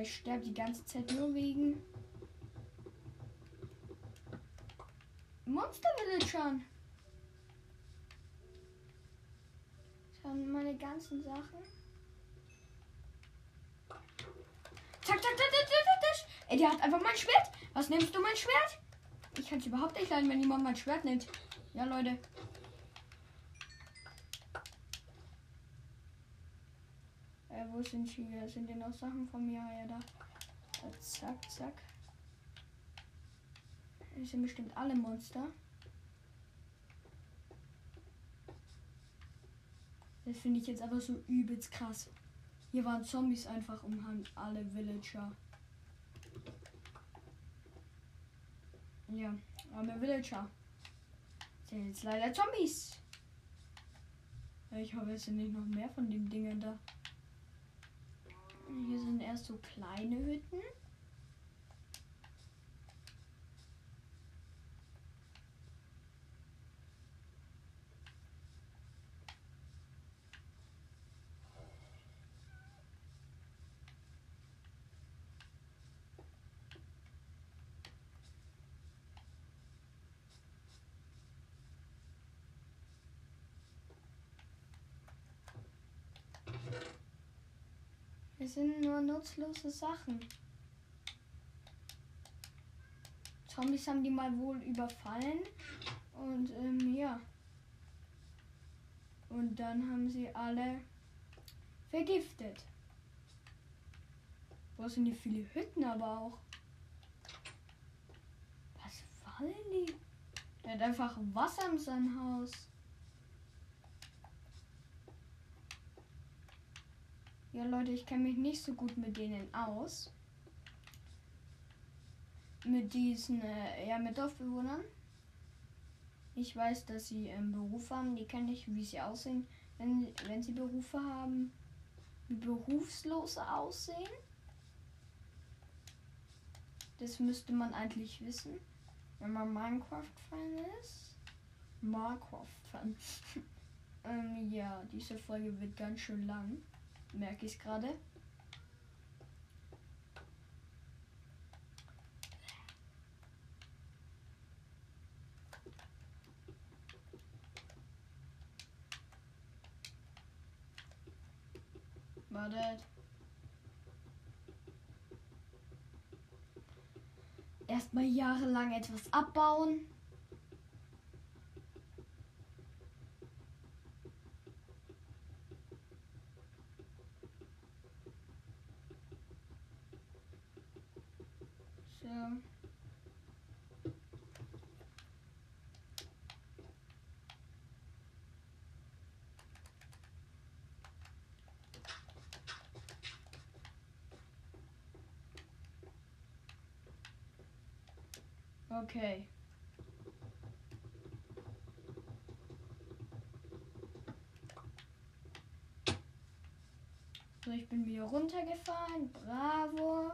Ich sterbe die ganze Zeit nur wegen. Monster Villagern. Schauen meine ganzen Sachen. Zack, zack, zack, zack, zack, zack. Ey, der hat einfach mein Schwert. Was nimmst du mein Schwert? Ich kann es überhaupt nicht leiden, wenn jemand mein Schwert nimmt. Ja, Leute. Äh, wo sind hier? Sind hier noch Sachen von mir? Ja, da. da zack, zack. Das sind bestimmt alle Monster. Das finde ich jetzt aber so übelst krass. Hier waren Zombies einfach um alle Villager. Ja, arme Villager. Sind jetzt leider Zombies. Ich hoffe, es sind nicht noch mehr von den Dingen da. Hier sind erst so kleine Hütten. Sind nur nutzlose Sachen. Zombies haben die mal wohl überfallen. Und ähm, ja. Und dann haben sie alle vergiftet. Wo sind hier viele Hütten aber auch? Was fallen die? Der hat einfach Wasser in seinem Haus. Ja, Leute, ich kenne mich nicht so gut mit denen aus. Mit diesen, äh, ja, mit Dorfbewohnern. Ich weiß, dass sie ähm, Berufe haben. Die kenne ich, wie sie aussehen, wenn, wenn sie Berufe haben. Wie Berufslose aussehen. Das müsste man eigentlich wissen, wenn man Minecraft-Fan ist. Minecraft-Fan. ähm, ja, diese Folge wird ganz schön lang merke ich gerade. Wartet. Erstmal jahrelang etwas abbauen. Okay. So, ich bin wieder runtergefahren. Bravo.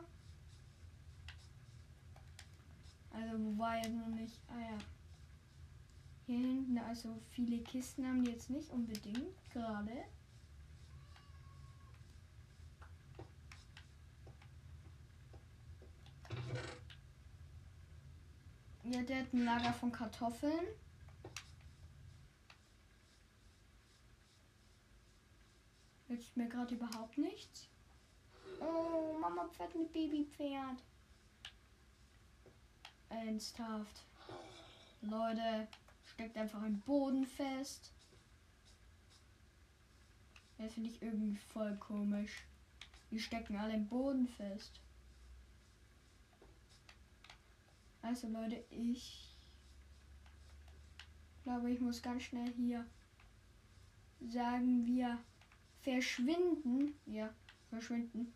Also, wo war jetzt noch nicht? Ah ja. Hier hinten, also viele Kisten haben die jetzt nicht unbedingt gerade. Ja, der hat ein Lager von Kartoffeln. Hilft mir gerade überhaupt nichts. Oh, Mama Pferd mit Babypferd. Ernsthaft. Leute, steckt einfach im Boden fest. Das finde ich irgendwie voll komisch. Die stecken alle im Boden fest. Also Leute, ich glaube, ich muss ganz schnell hier sagen wir verschwinden. Ja, verschwinden.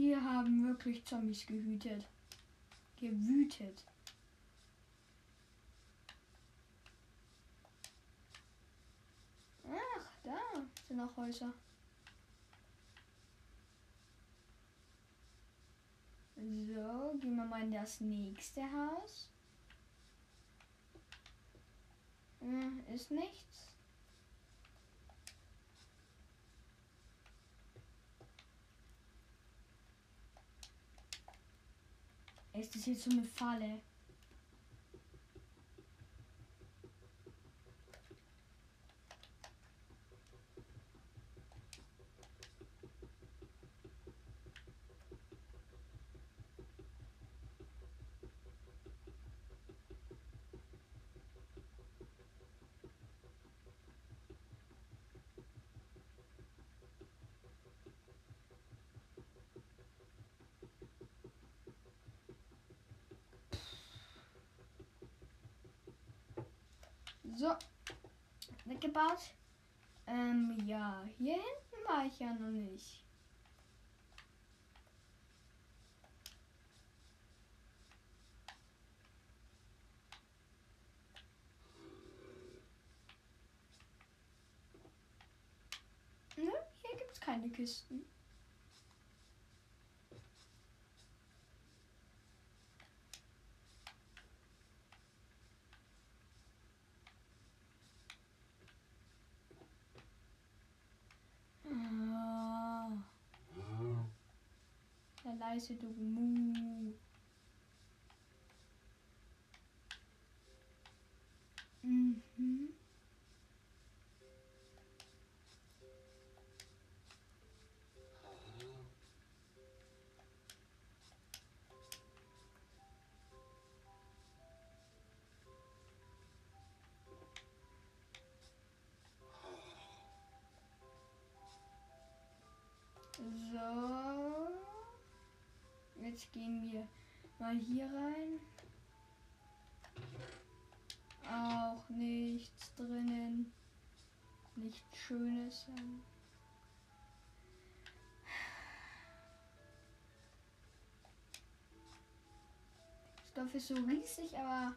Hier haben wirklich Zombies gehütet. Gewütet. Ach, da sind noch Häuser. So, gehen wir mal in das nächste Haus. Hm, ist nichts. Ist das jetzt so eine Falle? So, weggebaut. Ähm, ja, hier hinten war ich ja noch nicht. Nö, hier gibt's keine Kisten. Leise, du Mu. Mhm. Jetzt gehen wir mal hier rein. Auch nichts drinnen. Nichts Schönes. Das Dorf ist so riesig, aber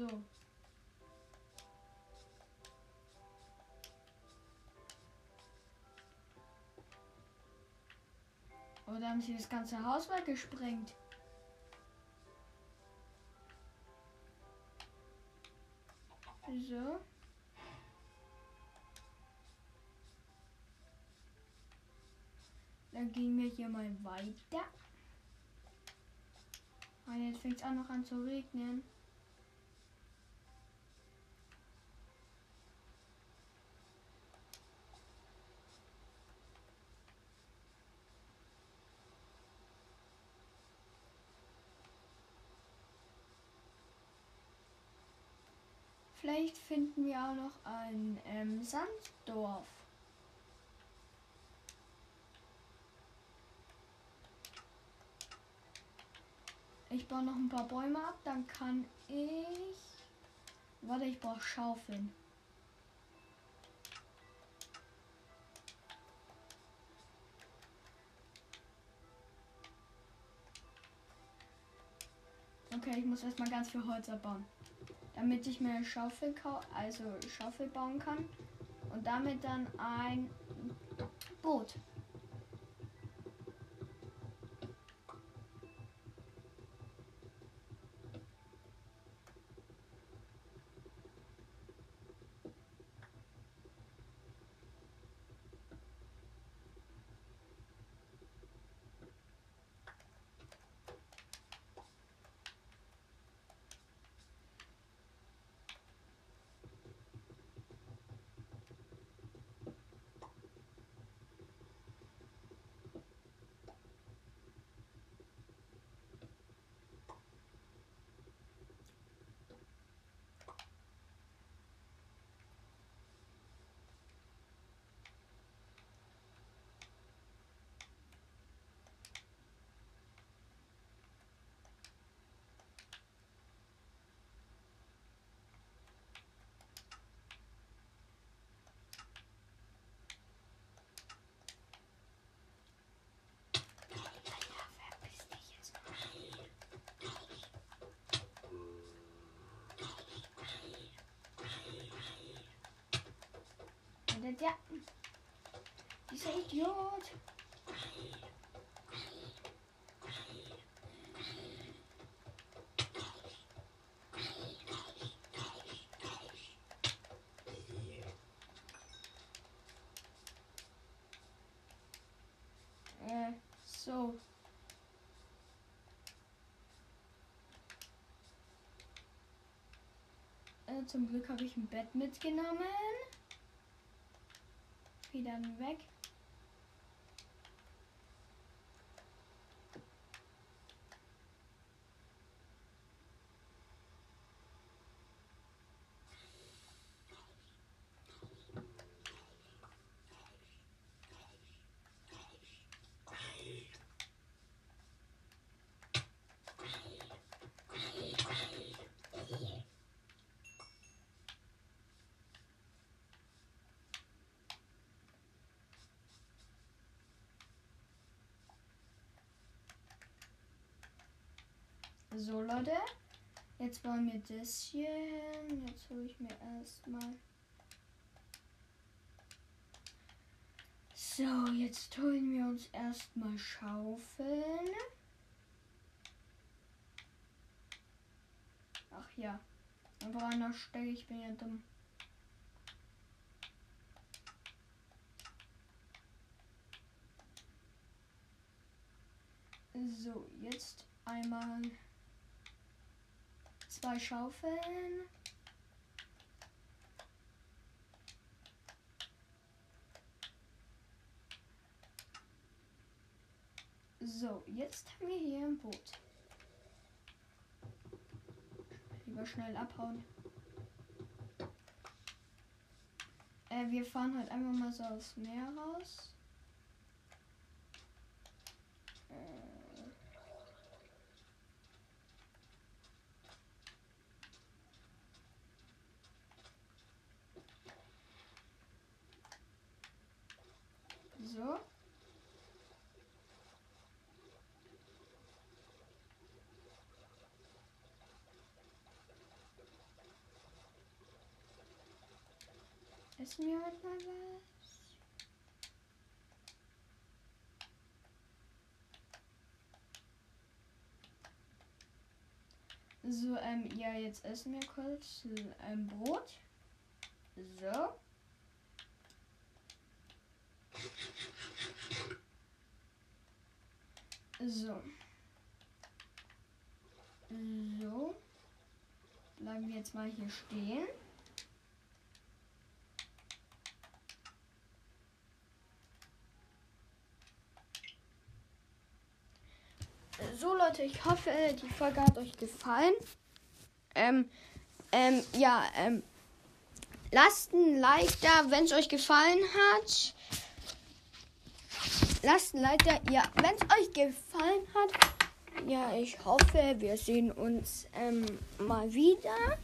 so. Oder haben sie das ganze Haus weggesprengt? So. Dann gehen wir hier mal weiter. Ah, jetzt fängt es auch noch an zu regnen. Vielleicht finden wir auch noch ein ähm, Sanddorf. Ich baue noch ein paar Bäume ab, dann kann ich. Warte, ich brauche Schaufeln. Okay, ich muss erstmal ganz viel Holz abbauen damit ich mir eine Schaufel also Schaufel bauen kann und damit dann ein Boot. Bett, ja. Dieser Idiot. Äh, so. Äh, zum Glück habe ich ein Bett mitgenommen. Wieder weg. So, Leute. Jetzt bauen wir das hier hin. Jetzt hole ich mir erstmal. So, jetzt holen wir uns erstmal Schaufeln. Ach ja. Aber an der Stelle, ich bin ja dumm. So, jetzt einmal zwei Schaufeln. So, jetzt haben wir hier ein Boot. Lieber schnell abhauen. Äh, wir fahren halt einfach mal so aufs Meer raus. Äh, So. Essen wir was? So, ähm, ja, jetzt essen wir kurz ein Brot. So. So. So. Bleiben wir jetzt mal hier stehen. So Leute, ich hoffe, die Folge hat euch gefallen. Ähm, ähm, ja, ähm, lasst ein Like da, wenn es euch gefallen hat. Lasst ein Like da, ja, wenn es euch gefallen hat. Ja, ich hoffe, wir sehen uns ähm, mal wieder.